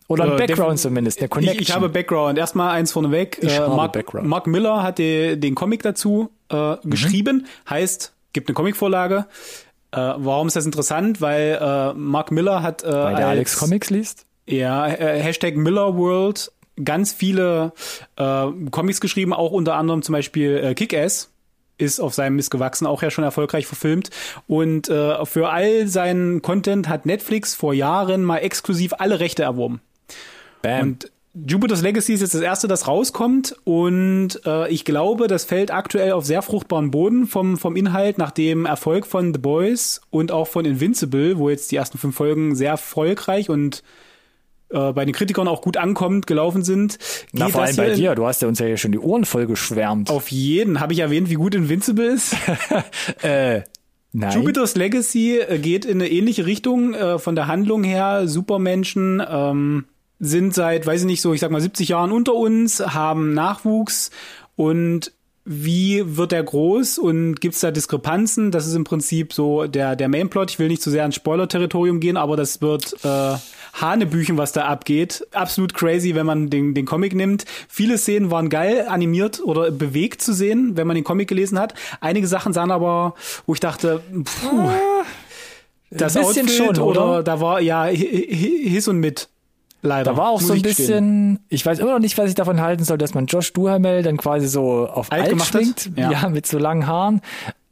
Oder ein Äh, Background zumindest, eine Connection. Ich, ich habe Background. Erstmal eins vorneweg. Ich Äh, habe Mark, Background. Mark Miller hat die, den Comic dazu äh, Mhm. geschrieben. Heißt, gibt eine Comicvorlage. Äh, warum ist das interessant? Weil äh, Mark Miller hat äh, Weil der als, Alex Comics liest. Ja, äh, Hashtag Miller World ganz viele äh, Comics geschrieben, auch unter anderem zum Beispiel äh, Kick-Ass ist auf seinem Mist gewachsen, auch ja schon erfolgreich verfilmt. Und äh, für all seinen Content hat Netflix vor Jahren mal exklusiv alle Rechte erworben. Bam. Und Jupiter's Legacy ist jetzt das erste, das rauskommt. Und äh, ich glaube, das fällt aktuell auf sehr fruchtbaren Boden vom, vom Inhalt, nach dem Erfolg von The Boys und auch von Invincible, wo jetzt die ersten fünf Folgen sehr erfolgreich und äh, bei den Kritikern auch gut ankommt, gelaufen sind. Na, vor allem bei dir. Du hast ja uns ja hier schon die Ohren voll geschwärmt. Auf jeden. Habe ich erwähnt, wie gut Invincible ist? äh, nein. Jupiter's Legacy äh, geht in eine ähnliche Richtung äh, von der Handlung her. Supermenschen ähm, sind seit, weiß ich nicht, so ich sag mal 70 Jahren unter uns, haben Nachwuchs und wie wird der groß und gibt's da Diskrepanzen? Das ist im Prinzip so der der Mainplot. Ich will nicht zu sehr ins Spoiler-Territorium gehen, aber das wird äh, Hanebüchen, was da abgeht. Absolut crazy, wenn man den, den Comic nimmt. Viele Szenen waren geil animiert oder bewegt zu sehen, wenn man den Comic gelesen hat. Einige Sachen sahen aber, wo ich dachte, puh, das ein bisschen Outfit schon, oder? da war ja hi- hi- Hiss und mit. Leider. Da war auch muss so ein ich bisschen, ich weiß immer noch nicht, was ich davon halten soll, dass man Josh Duhamel dann quasi so auf Alt alt, schwingt, Ja. ja. mit so langen Haaren.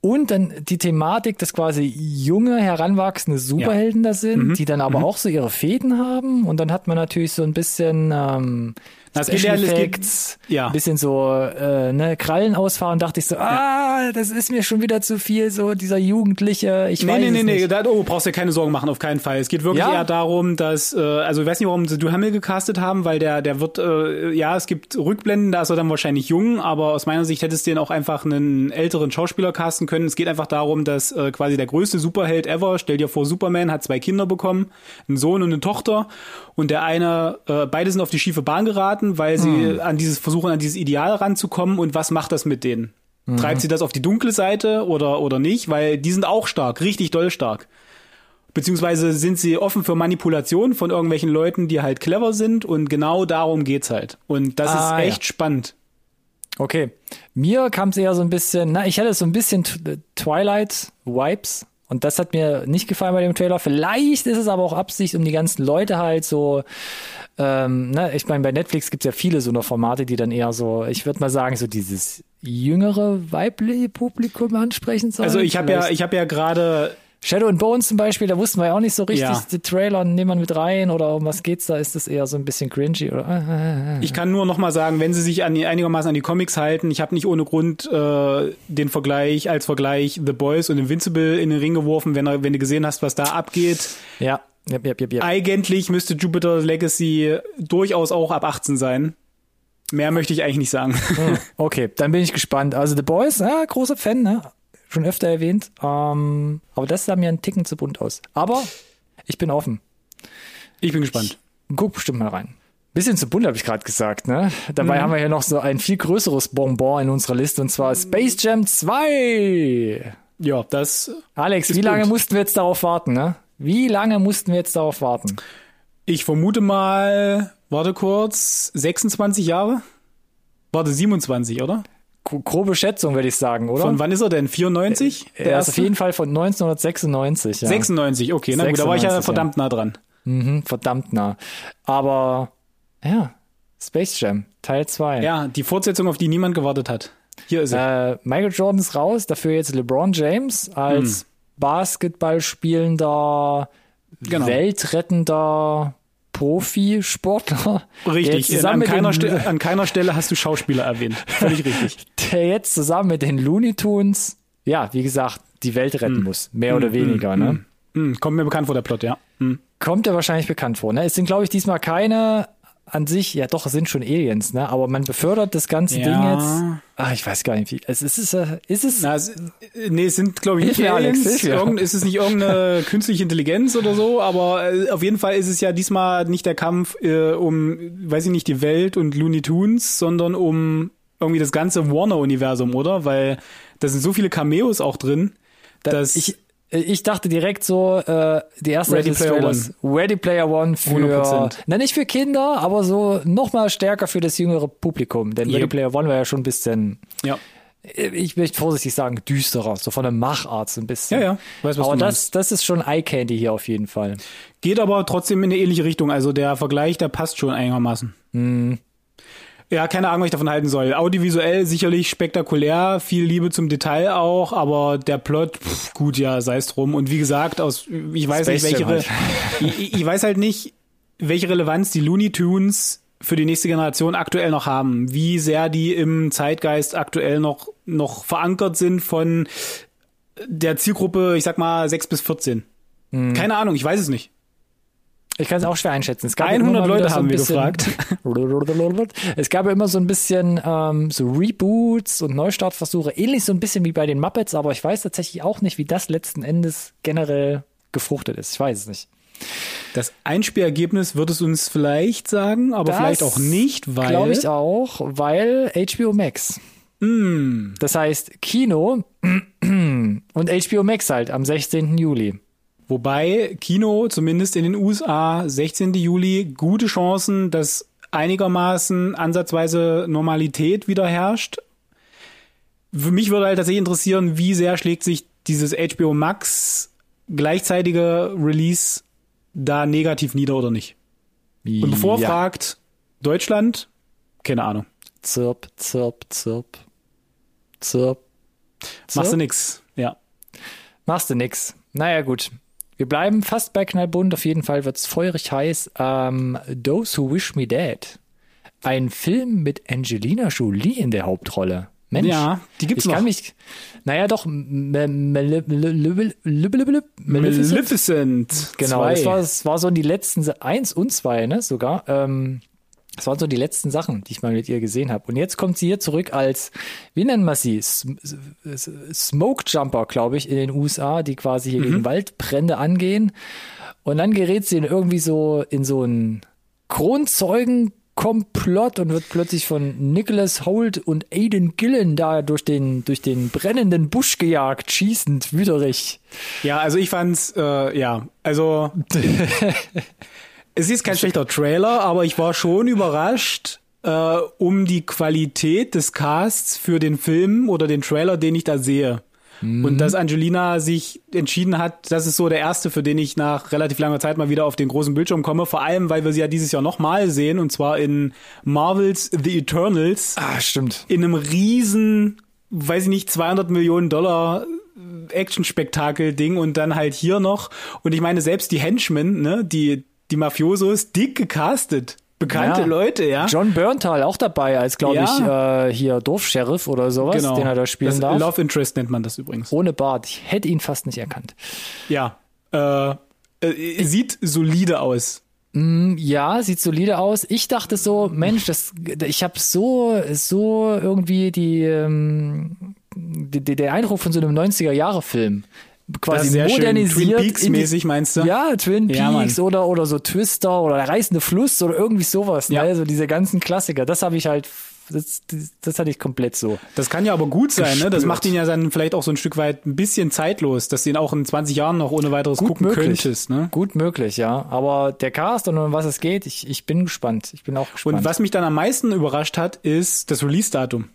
Und dann die Thematik, dass quasi junge, heranwachsende Superhelden da sind, Mhm. die dann aber auch so ihre Fäden haben. Und dann hat man natürlich so ein bisschen, ähm, ja, Special Effects, ja. ein bisschen so äh, ne, Krallen ausfahren, dachte ich so, ah, das ist mir schon wieder zu viel, so dieser Jugendliche, ich Nee, weiß nee, nee, nee, nicht. da, oh, brauchst dir keine Sorgen machen, auf keinen Fall. Es geht wirklich Ja? eher darum, dass, äh, also ich weiß nicht, warum sie Duhamel gecastet haben, weil der, der wird, äh, ja, es gibt Rückblenden, da ist er dann wahrscheinlich jung, aber aus meiner Sicht hättest du den auch einfach einen älteren Schauspieler casten können. Es geht einfach darum, dass äh, quasi der größte Superheld ever, stell dir vor, Superman hat zwei Kinder bekommen, einen Sohn und eine Tochter und der eine, äh, beide sind auf die schiefe Bahn geraten, weil sie an dieses, versuchen an dieses Ideal ranzukommen und was macht das mit denen? Treibt sie das auf die dunkle Seite oder, oder nicht? Weil die sind auch stark, richtig doll stark. Beziehungsweise sind sie offen für Manipulation von irgendwelchen Leuten, die halt clever sind und genau darum geht's halt. Und das Ah, ist ja. echt spannend. Okay. Mir kam es eher so ein bisschen, na, ich hatte so ein bisschen T- Twilight-Vibes. Und das hat mir nicht gefallen bei dem Trailer. Vielleicht ist es aber auch Absicht, um die ganzen Leute halt so, ähm, ne, ich meine, bei Netflix gibt's ja viele so eine Formate, die dann eher so, ich würde mal sagen, so dieses jüngere weibliche Publikum ansprechen sollen. Also ich habe ja, ich habe ja gerade Shadow and Bones zum Beispiel, da wussten wir ja auch nicht so richtig, Ja. die Trailer nehmen wir mit rein oder um was geht's da? Ist das eher so ein bisschen cringy oder? äh, Ich kann nur noch mal sagen, wenn sie sich an die, einigermaßen an die Comics halten, ich habe nicht ohne Grund äh, den Vergleich als Vergleich The Boys und Invincible in den Ring geworfen, wenn, wenn du gesehen hast, was da abgeht. Ja, ja, ja, ja, ja. Eigentlich müsste Jupiter Legacy durchaus auch ab 18 sein. Mehr möchte ich eigentlich nicht sagen. Okay, dann bin ich gespannt. Also The Boys, ja, großer Fan, ne? Schon öfter erwähnt. Ähm, aber das sah mir einen Ticken zu bunt aus. Aber ich bin offen. Ich bin gespannt. Guck bestimmt mal rein. Bisschen zu bunt, habe ich gerade gesagt, ne? Dabei haben wir hier noch so ein viel größeres Bonbon in unserer Liste und zwar Space Jam 2. Ja, das. Alex, wie lange bunt. mussten wir jetzt darauf warten, ne? Wie lange mussten wir jetzt darauf warten? Ich vermute mal, warte kurz, 26 Jahre? Warte, 27, oder? Gro- Grobe Schätzung, würde ich sagen, oder? Von wann ist er denn? 94? Der er ist auf jeden Fall von 1996. Ja. 96, okay, na gut, da war ich ja 96, verdammt nah dran. Mhm, verdammt nah. Aber ja, Space Jam, Teil 2. Ja, die Fortsetzung, auf die niemand gewartet hat. Hier ist er. Äh, Michael Jordan ist raus, dafür jetzt LeBron James als Hm. Basketball spielender, Genau. weltrettender Profisportler. Richtig, in, an, keiner Stelle, an keiner Stelle hast du Schauspieler erwähnt. Völlig richtig. der jetzt zusammen mit den Looney Tunes, ja, wie gesagt, die Welt retten muss. Mehr oder weniger, ne? Hm, kommt mir bekannt vor, der Plot, ja. Hm. Kommt ja wahrscheinlich bekannt vor, ne? Es sind, glaube ich, diesmal keine an sich, ja doch, es sind schon Aliens, ne? Aber man befördert das ganze Ja. Ding jetzt. Ah, ich weiß gar nicht, wie. Es ist, es, äh, ist es. Na, es, nee, es sind, glaube ich, nicht Alex, Aliens. Irgend, ist es nicht irgendeine künstliche Intelligenz oder so, aber äh, auf jeden Fall ist es ja diesmal nicht der Kampf äh, um, weiß ich nicht, die Welt und Looney Tunes, sondern um irgendwie das ganze Warner-Universum, oder? Weil da sind so viele Cameos auch drin, dass ich, ich dachte direkt so, äh, die erste Ready Player Trailers, Ready Player One für, 100%. na nicht für Kinder, aber so noch mal stärker für das jüngere Publikum. Denn Ready Yep. Player One war ja schon ein bisschen, ja, ich möchte vorsichtig sagen, düsterer, so von der Machart so ein bisschen. ja, ja, weiß, was aber du das, das ist schon Eye Candy hier auf jeden Fall. Geht aber trotzdem in eine ähnliche Richtung. Also der Vergleich, der passt schon einigermaßen. Hm. Ja, keine Ahnung, was ich davon halten soll. Audiovisuell sicherlich spektakulär, viel Liebe zum Detail auch, aber der Plot, pff, gut, ja, sei es drum. Und wie gesagt, aus, ich weiß Space nicht, welche, Re ich, ich weiß halt nicht, welche Relevanz die Looney Tunes für die nächste Generation aktuell noch haben. Wie sehr die im Zeitgeist aktuell noch, noch verankert sind von der Zielgruppe, ich sag mal, 6 bis 14. Hm. Keine Ahnung, ich weiß es nicht. Ich kann es auch schwer einschätzen. Es gab 100 immer mal Leute so haben wir bisschen, es gab ja immer so ein bisschen ähm, so Reboots und Neustartversuche, ähnlich so ein bisschen wie bei den Muppets, aber ich weiß tatsächlich auch nicht, wie das letzten Endes generell gefruchtet ist. Ich weiß es nicht. Das Einspielergebnis wird es uns vielleicht sagen, aber Das vielleicht auch nicht, weil Glaube ich auch, weil HBO Max. Hm. Das heißt Kino und HBO Max halt am 16. Juli. Wobei Kino zumindest in den USA 16. Juli gute Chancen, dass einigermaßen ansatzweise Normalität wieder herrscht. Für mich würde halt tatsächlich interessieren, wie sehr schlägt sich dieses HBO Max gleichzeitige Release da negativ nieder oder nicht. Und bevor ja. fragt Deutschland, keine Ahnung, Zirp, zirp, zirp. Zirp. machst du Zirp. nix. Ja. Machst du nix. Naja, gut. Wir bleiben fast bei knallbunt. Auf jeden Fall wird's feurig heiß. Ähm, Those Who Wish Me Dead. ein Film mit Angelina Jolie in der Hauptrolle. Mensch, Ja, die gibt's ich kann noch. mich, naja doch, Maleficent? Genau, das war, das war so die letzten, eins und zwei, ne, sogar. Ähm, das waren so die letzten Sachen, die ich mal mit ihr gesehen habe. Und jetzt kommt sie hier zurück als, wie nennen wir sie? Smoke Jumper, glaube ich, in den USA, die quasi hier gegen Waldbrände angehen. Und dann gerät sie in irgendwie so in so einen Kronzeugenkomplott und wird plötzlich von Nicholas Holt und Aidan Gillen da durch den, durch den brennenden Busch gejagt, schießend, wüterig. Ja, also ich fand's, äh, ja, also es ist kein schlechter Trailer, aber ich war schon überrascht äh, um die Qualität des Casts für den Film oder den Trailer, den ich da sehe. Und dass Angelina sich entschieden hat, das ist so der erste, für den ich nach relativ langer Zeit mal wieder auf den großen Bildschirm komme. Vor allem, weil wir sie ja dieses Jahr nochmal sehen, und zwar in Marvels The Eternals Ah, stimmt. in einem riesen, weiß ich nicht, 200 Millionen Dollar Action-Spektakel-Ding und dann halt hier noch. Und ich meine, selbst die Henchmen, ne, die, die Mafiosos, dick gecastet. Bekannte Ja. Leute, ja. John Berntal auch dabei als, glaube Ja. ich, äh, hier Dorfsheriff oder sowas, den er da spielen das darf. Love Interest nennt man das übrigens. Ohne Bart. Ich hätte ihn fast nicht erkannt. Ja. Äh, äh, sieht solide aus. Ja, sieht solide aus. Ich dachte so, Mensch, das, ich habe so, so irgendwie die, ähm, die, der Eindruck von so einem 90er-Jahre-Film. Quasi sehr schön. modernisiert. Twin Peaks in die- mäßig meinst du? Ja, Twin Ja, Peaks Mann. oder, oder so Twister oder der reißende Fluss oder irgendwie sowas. Ja. Ne? Also diese ganzen Klassiker. Das habe ich halt, das, das, das hatte ich komplett so. Das kann ja aber gut sein, ne? Das Gespürt. macht ihn ja dann vielleicht auch so ein Stück weit ein bisschen zeitlos, dass du ihn auch in 20 Jahren noch ohne weiteres Gut gucken möglich. könntest, ne? Gut möglich, ja. Aber der Cast und um was es geht, ich, ich bin gespannt. Ich bin auch gespannt. Und was mich dann am meisten überrascht hat, ist das Release-Datum.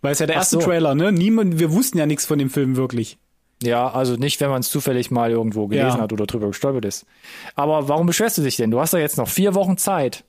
Weil es ja der Ach erste so. Trailer, ne? Niemand, wir wussten ja nichts von dem Film wirklich. Ja, also nicht, wenn man es zufällig mal irgendwo gelesen Ja. hat oder drüber gestolpert ist. Aber warum beschwerst du dich denn? Du hast ja jetzt noch vier Wochen Zeit.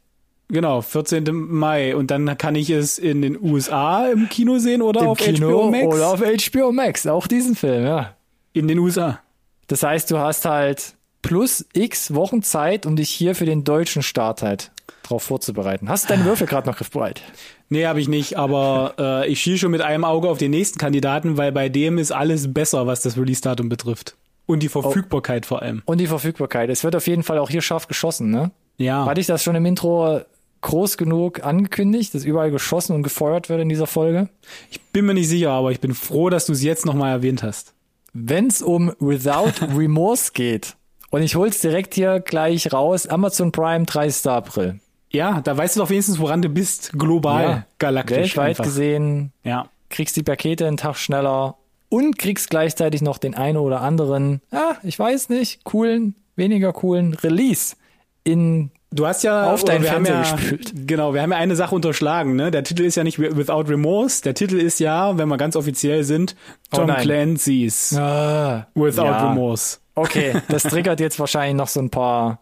Genau, 14. Mai. Und dann kann ich es in den USA im Kino sehen oder Im auf Kino HBO Max. oder auf HBO Max. Auch diesen Film, ja. in den USA. Das heißt, du hast halt plus x Wochen Zeit, um dich hier für den deutschen Start halt drauf vorzubereiten. Hast du deine Würfel gerade noch griffbereit? Nee, habe ich nicht, aber äh, ich schiel schon mit einem Auge auf den nächsten Kandidaten, weil bei dem ist alles besser, was das Release-Datum betrifft. Und die Verfügbarkeit vor allem. Und die Verfügbarkeit. Es wird auf jeden Fall auch hier scharf geschossen, ne? Ja. Hatte ich das schon im Intro groß genug angekündigt, dass überall geschossen und gefeuert wird in dieser Folge? Ich bin mir nicht sicher, aber ich bin froh, dass du es jetzt nochmal erwähnt hast. Wenn es um Without Remorse geht, und ich hol's direkt hier gleich raus, Amazon Prime 30. April. Ja, da weißt du doch wenigstens, woran du bist. Global, Ja, galaktisch. Weltweit einfach. gesehen, Ja. kriegst die Pakete einen Tag schneller und kriegst gleichzeitig noch den einen oder anderen, ah, ich weiß nicht, coolen, weniger coolen Release in Du hast ja Auf deinen Fernseher ja, gespült. Genau, wir haben ja eine Sache unterschlagen, ne? Der Titel ist ja nicht Without Remorse, der Titel ist ja, wenn wir ganz offiziell sind, Tom Oh. Clancy's ah, Without ja. Remorse. Okay, das triggert jetzt wahrscheinlich noch so ein paar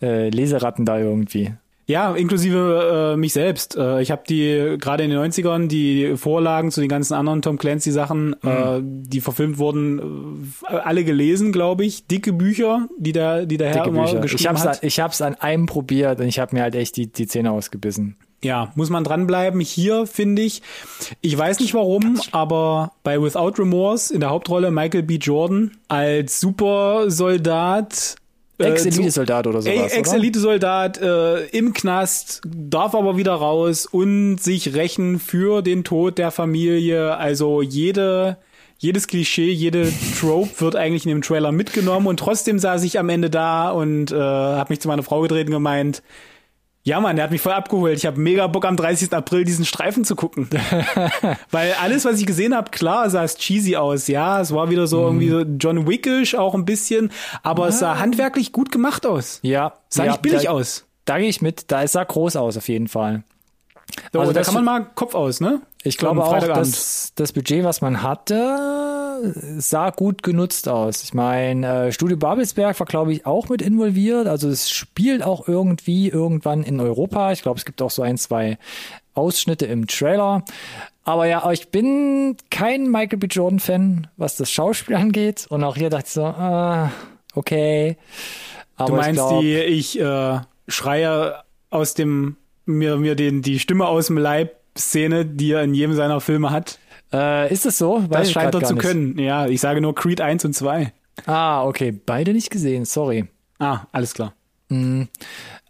äh, Leseratten da irgendwie. Ja, inklusive äh, mich selbst. Äh, ich habe die gerade in den 90ern die Vorlagen zu den ganzen anderen Tom Clancy Sachen, äh, Mhm. die verfilmt wurden, äh, alle gelesen, glaube ich. Dicke Bücher, die der die der Herr immer geschrieben Ich hab's, hat. an, ich hab's an einem probiert und ich habe mir halt echt die, die Zähne ausgebissen. Ja, muss man dranbleiben. Hier finde ich, ich weiß nicht warum, aber bei Without Remorse in der Hauptrolle Michael B. Jordan als Supersoldat. Äh, Ex-Elite-Soldat oder sowas? Ex-Elite-Soldat äh, im Knast, darf aber wieder raus und sich rächen für den Tod der Familie. Also jede, jedes Klischee, jede Trope wird eigentlich in dem Trailer mitgenommen und trotzdem saß ich am Ende da und äh, habe mich zu meiner Frau gedreht und gemeint, ja, Mann, der hat mich voll abgeholt. Ich habe mega Bock am 30. April diesen Streifen zu gucken. Weil alles, was ich gesehen habe, klar, sah es cheesy aus. Ja, es war wieder so irgendwie so John Wickish auch ein bisschen, aber es sah handwerklich gut gemacht aus. Ja. Sah ja, nicht billig da, aus. Da gehe ich mit. Da es sah groß aus auf jeden Fall. So, Also da kann man mal Kopf aus, ne? Ich glaube auch, dass das Budget, was man hatte, sah gut genutzt aus. Ich meine, äh, Studio Babelsberg war, glaube ich, auch mit involviert. Also es spielt auch irgendwie irgendwann in Europa. Ich glaube, es gibt auch so ein, zwei Ausschnitte im Trailer. Aber ja, ich bin kein Michael B. Jordan-Fan, was das Schauspiel angeht. Und auch hier dachte ich so, ah, okay. Aber Du ich meinst glaub, die, ich äh, schreie aus dem mir, mir den, die Stimme aus dem Leib Szene, die er in jedem seiner Filme hat. Äh, ist es so? Weiß Das scheint er zu nicht. können. Ja, ich sage nur Creed 1 und 2. Ah, okay. Beide nicht gesehen, sorry. Ah, alles klar. Ähm,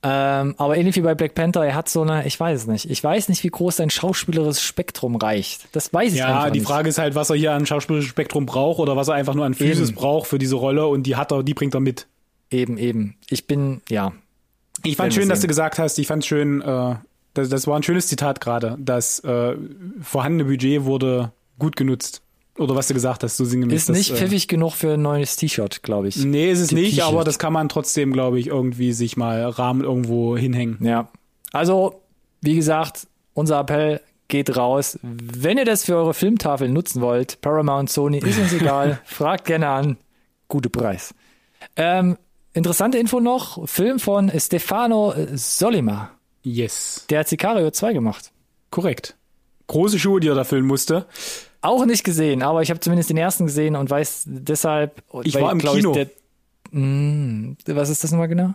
aber ähnlich wie bei Black Panther, er hat so eine, ich weiß es nicht. Ich weiß nicht, wie groß sein schauspielerisches Spektrum reicht. Das weiß ich Ja, einfach die nicht. Frage ist halt, was er hier an schauspielerischem Spektrum braucht oder was er einfach nur an Physis Eben. braucht für diese Rolle und die hat er, die bringt er mit. Eben, eben. Ich bin, ja. Ich fand schön, dass sehen. du gesagt hast, ich fand schön, äh, das, das war ein schönes Zitat gerade, das äh, vorhandene Budget wurde gut genutzt. Oder was du gesagt hast, so sinngemäß. Ist nicht das, äh, pfiffig genug für ein neues T-Shirt, glaube ich. Nee, ist es Die nicht, aber das kann man trotzdem, glaube ich, irgendwie sich mal Rahmen irgendwo hinhängen. Ja. Also, wie gesagt, unser Appell geht raus. Wenn ihr das für eure Filmtafel nutzen wollt, Paramount, Sony, ist uns egal. Fragt gerne an. Gute Preis. Ähm, interessante Info noch. Film von Stefano Sollima. Yes. Der hat Sicario 2 gemacht. Korrekt. Große Schuhe, die er da füllen musste. Auch nicht gesehen, aber ich habe zumindest den ersten gesehen und weiß deshalb. Ich weil, war im Kino. der, Mm, was ist das nochmal genau?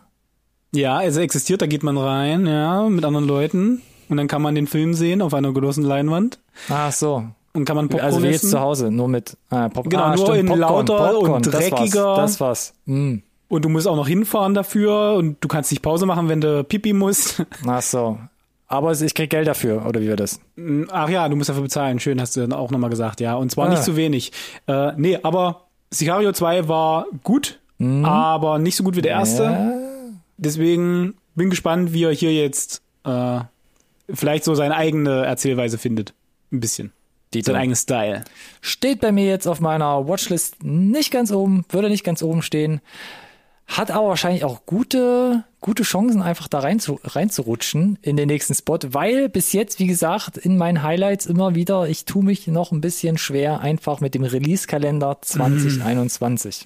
Ja, also existiert, da geht man rein, ja, mit anderen Leuten. Und dann kann man den Film sehen auf einer großen Leinwand. Ach so. Und kann man Popcorn Also wie jetzt essen. zu Hause, nur mit äh, Popcorn. Genau, ah, nur stimmt, in Popcorn, lauter Popcorn, und dreckiger. Das war's. Das war's. Mm. Und du musst auch noch hinfahren dafür und du kannst nicht Pause machen, wenn du Pipi musst. Ach so. Aber ich krieg Geld dafür, oder wie war das? Ach ja, du musst dafür bezahlen. Schön, hast du dann auch nochmal gesagt, ja. Und zwar Ah. nicht zu wenig. Äh, nee, aber Sicario 2 war gut, aber nicht so gut wie der erste. Mhm. Ja. Deswegen bin gespannt, wie er hier jetzt äh, vielleicht so seine eigene Erzählweise findet. Ein bisschen. Sein eigenes Style. Steht bei mir jetzt auf meiner Watchlist nicht ganz oben, würde nicht ganz oben stehen. Hat aber wahrscheinlich auch gute, gute Chancen, einfach da rein zu, reinzurutschen in den nächsten Spot, weil bis jetzt, wie gesagt, in meinen Highlights immer wieder, ich tue mich noch ein bisschen schwer einfach mit dem Release-Kalender 2021.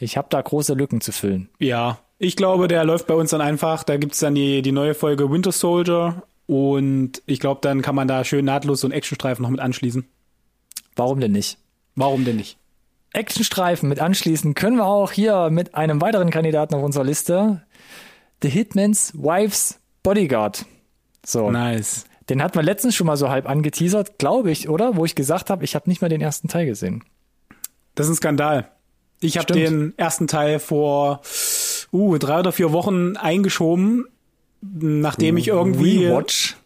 Ich habe da große Lücken zu füllen. Ja, ich glaube, der läuft bei uns dann einfach. Da gibt's dann die, die neue Folge Winter Soldier und ich glaube, dann kann man da schön nahtlos so einen Actionstreifen noch mit anschließen. Warum denn nicht? Warum denn nicht? Actionstreifen mit anschließen können wir auch hier mit einem weiteren Kandidaten auf unserer Liste. The Hitman's Wife's Bodyguard. So. Nice. Den hat man letztens schon mal so halb angeteasert, glaube ich, oder? Wo ich gesagt habe, ich habe nicht mal den ersten Teil gesehen. Das ist ein Skandal. Ich habe den ersten Teil vor uh, drei oder vier Wochen eingeschoben, nachdem ich irgendwie Rewatch.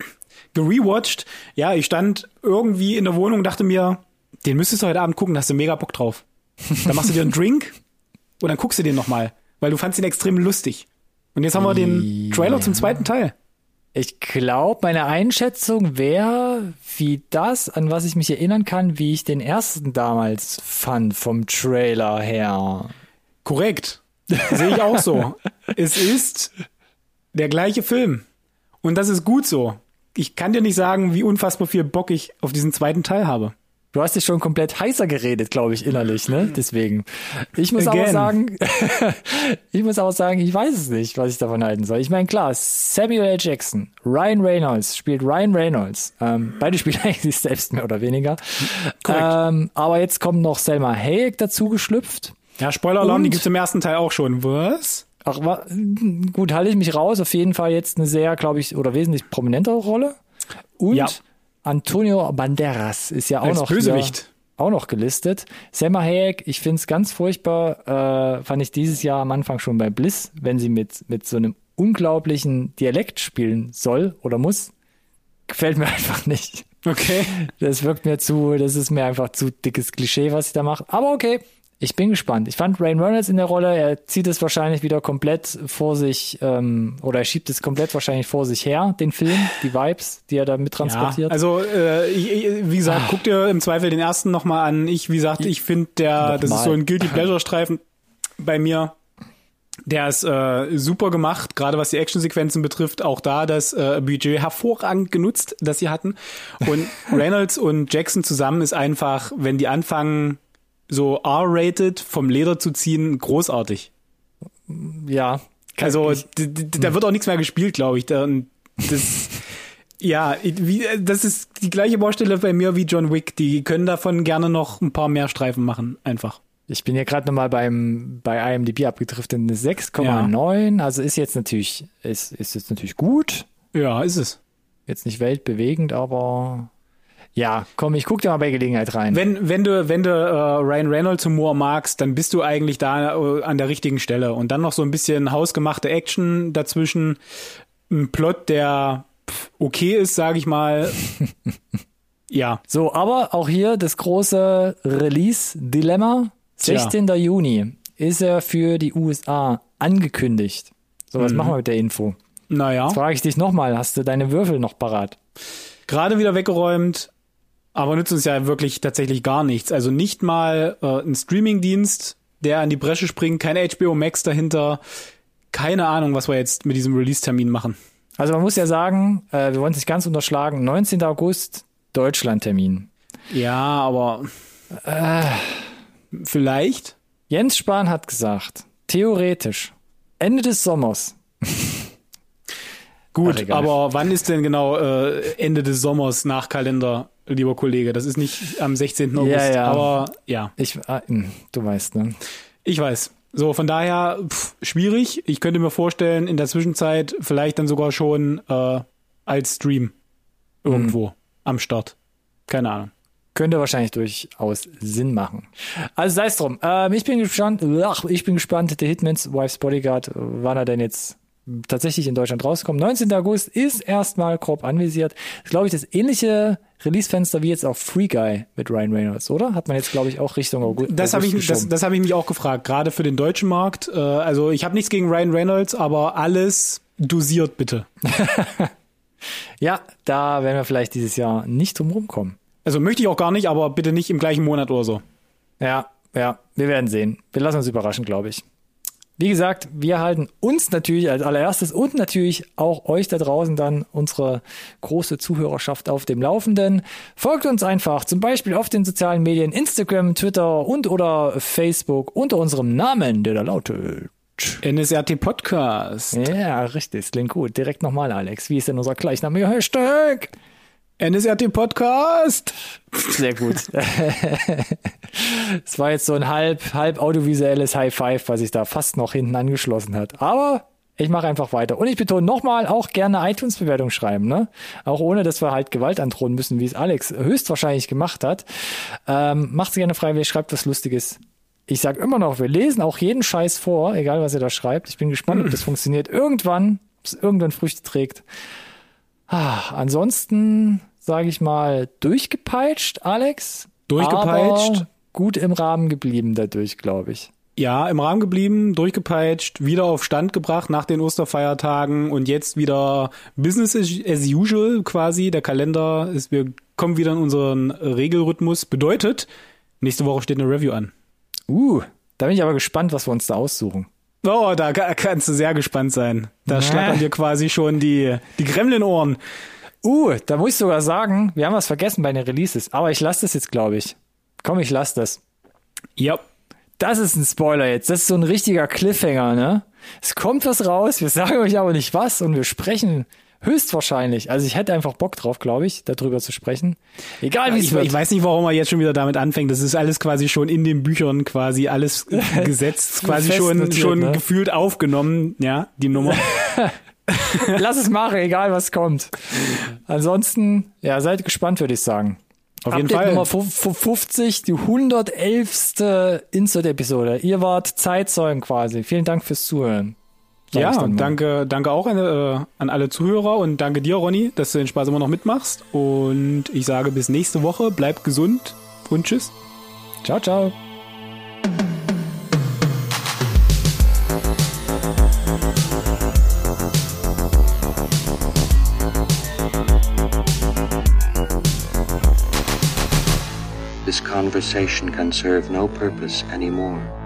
gerewatcht. Ja, ich stand irgendwie in der Wohnung und dachte mir, den müsstest du heute Abend gucken, da hast du mega Bock drauf. Dann machst du dir einen Drink und dann guckst du den nochmal, weil du fandst ihn extrem lustig. Und jetzt haben wir den Trailer zum zweiten Teil. Ich glaube, meine Einschätzung wäre, wie das, an was ich mich erinnern kann, wie ich den ersten damals fand vom Trailer her. Korrekt. Sehe ich auch so. es ist der gleiche Film. Und das ist gut so. Ich kann dir nicht sagen, wie unfassbar viel Bock ich auf diesen zweiten Teil habe. Du hast dich schon komplett heißer geredet, glaube ich, innerlich, ne? Deswegen. Ich muss aber Again. sagen, ich muss auch sagen, ich weiß es nicht, was ich davon halten soll. Ich meine, klar, Samuel L. Jackson, Ryan Reynolds spielt Ryan Reynolds. Ähm, beide spielen eigentlich selbst mehr oder weniger. Ähm, aber jetzt kommt noch Selma Hayek dazu geschlüpft. Ja, Spoiler-Alarm, Und? die gibt's im ersten Teil auch schon. Was? Ach, gut, halte ich mich raus. Auf jeden Fall jetzt eine sehr, glaube ich, oder wesentlich prominentere Rolle. Und Ja. Antonio Banderas ist ja auch Als noch Bösewicht. Auch noch gelistet. Selma Hayek, ich finde es ganz furchtbar, äh, fand ich dieses Jahr am Anfang schon bei Bliss, wenn sie mit, mit so einem unglaublichen Dialekt spielen soll oder muss. Gefällt mir einfach nicht. Okay. Das wirkt mir zu, das ist mir einfach zu dickes Klischee, was ich da mache. Aber okay, ich bin gespannt. Ich fand Ryan Reynolds in der Rolle, er zieht es wahrscheinlich wieder komplett vor sich, ähm, oder er schiebt es komplett wahrscheinlich vor sich her, den Film, die Vibes, die er da mit Ja, transportiert. also äh, ich, wie gesagt, guck dir im Zweifel den ersten nochmal an. Ich, wie gesagt, ich finde der, das ist Nochmal. so ein Guilty Pleasure Streifen bei mir. Der ist äh, super gemacht, gerade was die Actionsequenzen betrifft. Auch da das äh, Budget hervorragend genutzt, das sie hatten. Und Reynolds und Jackson zusammen ist einfach, wenn die anfangen, so R-rated vom Leder zu ziehen, großartig. ja. Also da wird auch nichts mehr gespielt, glaube ich. Da, das, ja, wie, das ist die gleiche Baustelle bei mir wie John Wick. Die können davon gerne noch ein paar mehr Streifen machen, einfach. Ich bin hier gerade nochmal beim bei IMDb abgetrifft in eine 6,9. Also ist jetzt natürlich ist ist jetzt natürlich gut. Ja, ist es. Jetzt nicht weltbewegend, aber ja, komm, ich guck da mal bei Gelegenheit rein. Wenn, wenn du, wenn du äh, Ryan Reynolds Humor magst, dann bist du eigentlich da äh, an der richtigen Stelle. Und dann noch so ein bisschen hausgemachte Action dazwischen. Ein Plot, der okay ist, sage ich mal. ja. So, aber auch hier das große Release-Dilemma. 16. Juni ist er für die USA angekündigt. So, was machen wir mit der Info? Naja. Jetzt frage ich dich nochmal, hast du deine Würfel noch parat? Gerade wieder weggeräumt, aber nützt uns ja wirklich tatsächlich gar nichts. Also nicht mal äh, ein Streamingdienst, der an die Bresche springt, kein HBO Max dahinter. Keine Ahnung, was wir jetzt mit diesem Release-Termin machen. Also man muss ja sagen, äh, wir wollen es nicht ganz unterschlagen, 19. August, Deutschland-Termin. Ja, aber äh, vielleicht. Jens Spahn hat gesagt, theoretisch, Ende des Sommers. Gut, Ach, aber wann ist denn genau äh, Ende des Sommers nach Kalender, lieber Kollege? Das ist nicht am 16. August, Ja, ja. aber ja, Ich, ah, hm, du weißt, ne? ich weiß. So, von daher pff, schwierig. Ich könnte mir vorstellen, in der Zwischenzeit vielleicht dann sogar schon äh, als Stream irgendwo Mhm. am Start. Keine Ahnung. Könnte wahrscheinlich durchaus Sinn machen. Also sei es drum. Ähm, ich bin gespannt. Ach, ich bin gespannt. The Hitman's Wife's Bodyguard, äh, wann er denn jetzt tatsächlich in Deutschland rauskommt. 19. August ist erstmal grob anvisiert. Ist, glaube ich, das ähnliche Release-Fenster wie jetzt auch Free Guy mit Ryan Reynolds, oder? Hat man jetzt, glaube ich, auch Richtung August. Das habe ich, das, das hab ich mich auch gefragt, gerade für den deutschen Markt. Äh, also ich habe nichts gegen Ryan Reynolds, aber alles dosiert bitte. ja, da werden wir vielleicht dieses Jahr nicht drum rumkommen. Also möchte ich auch gar nicht, aber bitte nicht im gleichen Monat oder so. Ja, ja, wir werden sehen. Wir lassen uns überraschen, glaube ich. Wie gesagt, wir halten uns natürlich als allererstes und natürlich auch euch da draußen dann unsere große Zuhörerschaft auf dem Laufenden. Folgt uns einfach zum Beispiel auf den sozialen Medien Instagram, Twitter und oder Facebook unter unserem Namen, der da lautet. NSRT Podcast. Ja, richtig, klingt gut. Direkt nochmal, Alex. Wie ist denn unser gleichnamiger Hashtag? NSRT Podcast. Sehr gut. Es war jetzt so ein halb, halb audiovisuelles High Five, was sich da fast noch hinten angeschlossen hat. Aber ich mache einfach weiter. Und ich betone nochmal, auch gerne iTunes-Bewertung schreiben, ne? Auch ohne, dass wir halt Gewalt androhen müssen, wie es Alex höchstwahrscheinlich gemacht hat. Ähm, macht's gerne freiwillig, schreibt was Lustiges. Ich sag immer noch, wir lesen auch jeden Scheiß vor, egal was ihr da schreibt. Ich bin gespannt, ob das funktioniert. Irgendwann, ob es irgendwann Früchte trägt. Ah, ansonsten sage ich mal durchgepeitscht, Alex. Durchgepeitscht. Gut im Rahmen geblieben dadurch, glaube ich. Ja, im Rahmen geblieben, durchgepeitscht, wieder auf Stand gebracht nach den Osterfeiertagen und jetzt wieder Business as usual quasi. Der Kalender ist, wir kommen wieder in unseren Regelrhythmus. Bedeutet, nächste Woche steht eine Review an. Uh, da bin ich aber gespannt, was wir uns da aussuchen. Oh, da ka- kannst du sehr gespannt sein. Da Na. schlackern dir quasi schon die, die Gremlin-Ohren. Uh, da muss ich sogar sagen, wir haben was vergessen bei den Releases, aber ich lasse das jetzt, glaube ich. Komm, ich lasse das. Ja. Das ist ein Spoiler jetzt. Das ist so ein richtiger Cliffhanger, ne? Es kommt was raus, wir sagen euch aber nicht was und wir sprechen höchstwahrscheinlich. Also ich hätte einfach Bock drauf, glaube ich, darüber zu sprechen. Egal wie es Ich, wird. ich weiß nicht, warum er jetzt schon wieder damit anfängt. Das ist alles quasi schon in den Büchern quasi alles gesetzt, quasi schon, schon ne? gefühlt aufgenommen, ja, die Nummer. Lass es machen, egal was kommt. Ansonsten, ja, seid gespannt, würde ich sagen. Auf jeden Update Fall. Nummer fu- fu- 50, die 111. Insert-Episode. Ihr wart Zeitzeugen quasi. Vielen Dank fürs Zuhören. Ja, danke, danke auch an, äh, an alle Zuhörer und danke dir, Ronny, dass du den Spaß immer noch mitmachst. Und ich sage bis nächste Woche, bleib gesund und tschüss. Ciao, ciao. Conversation can serve no purpose anymore.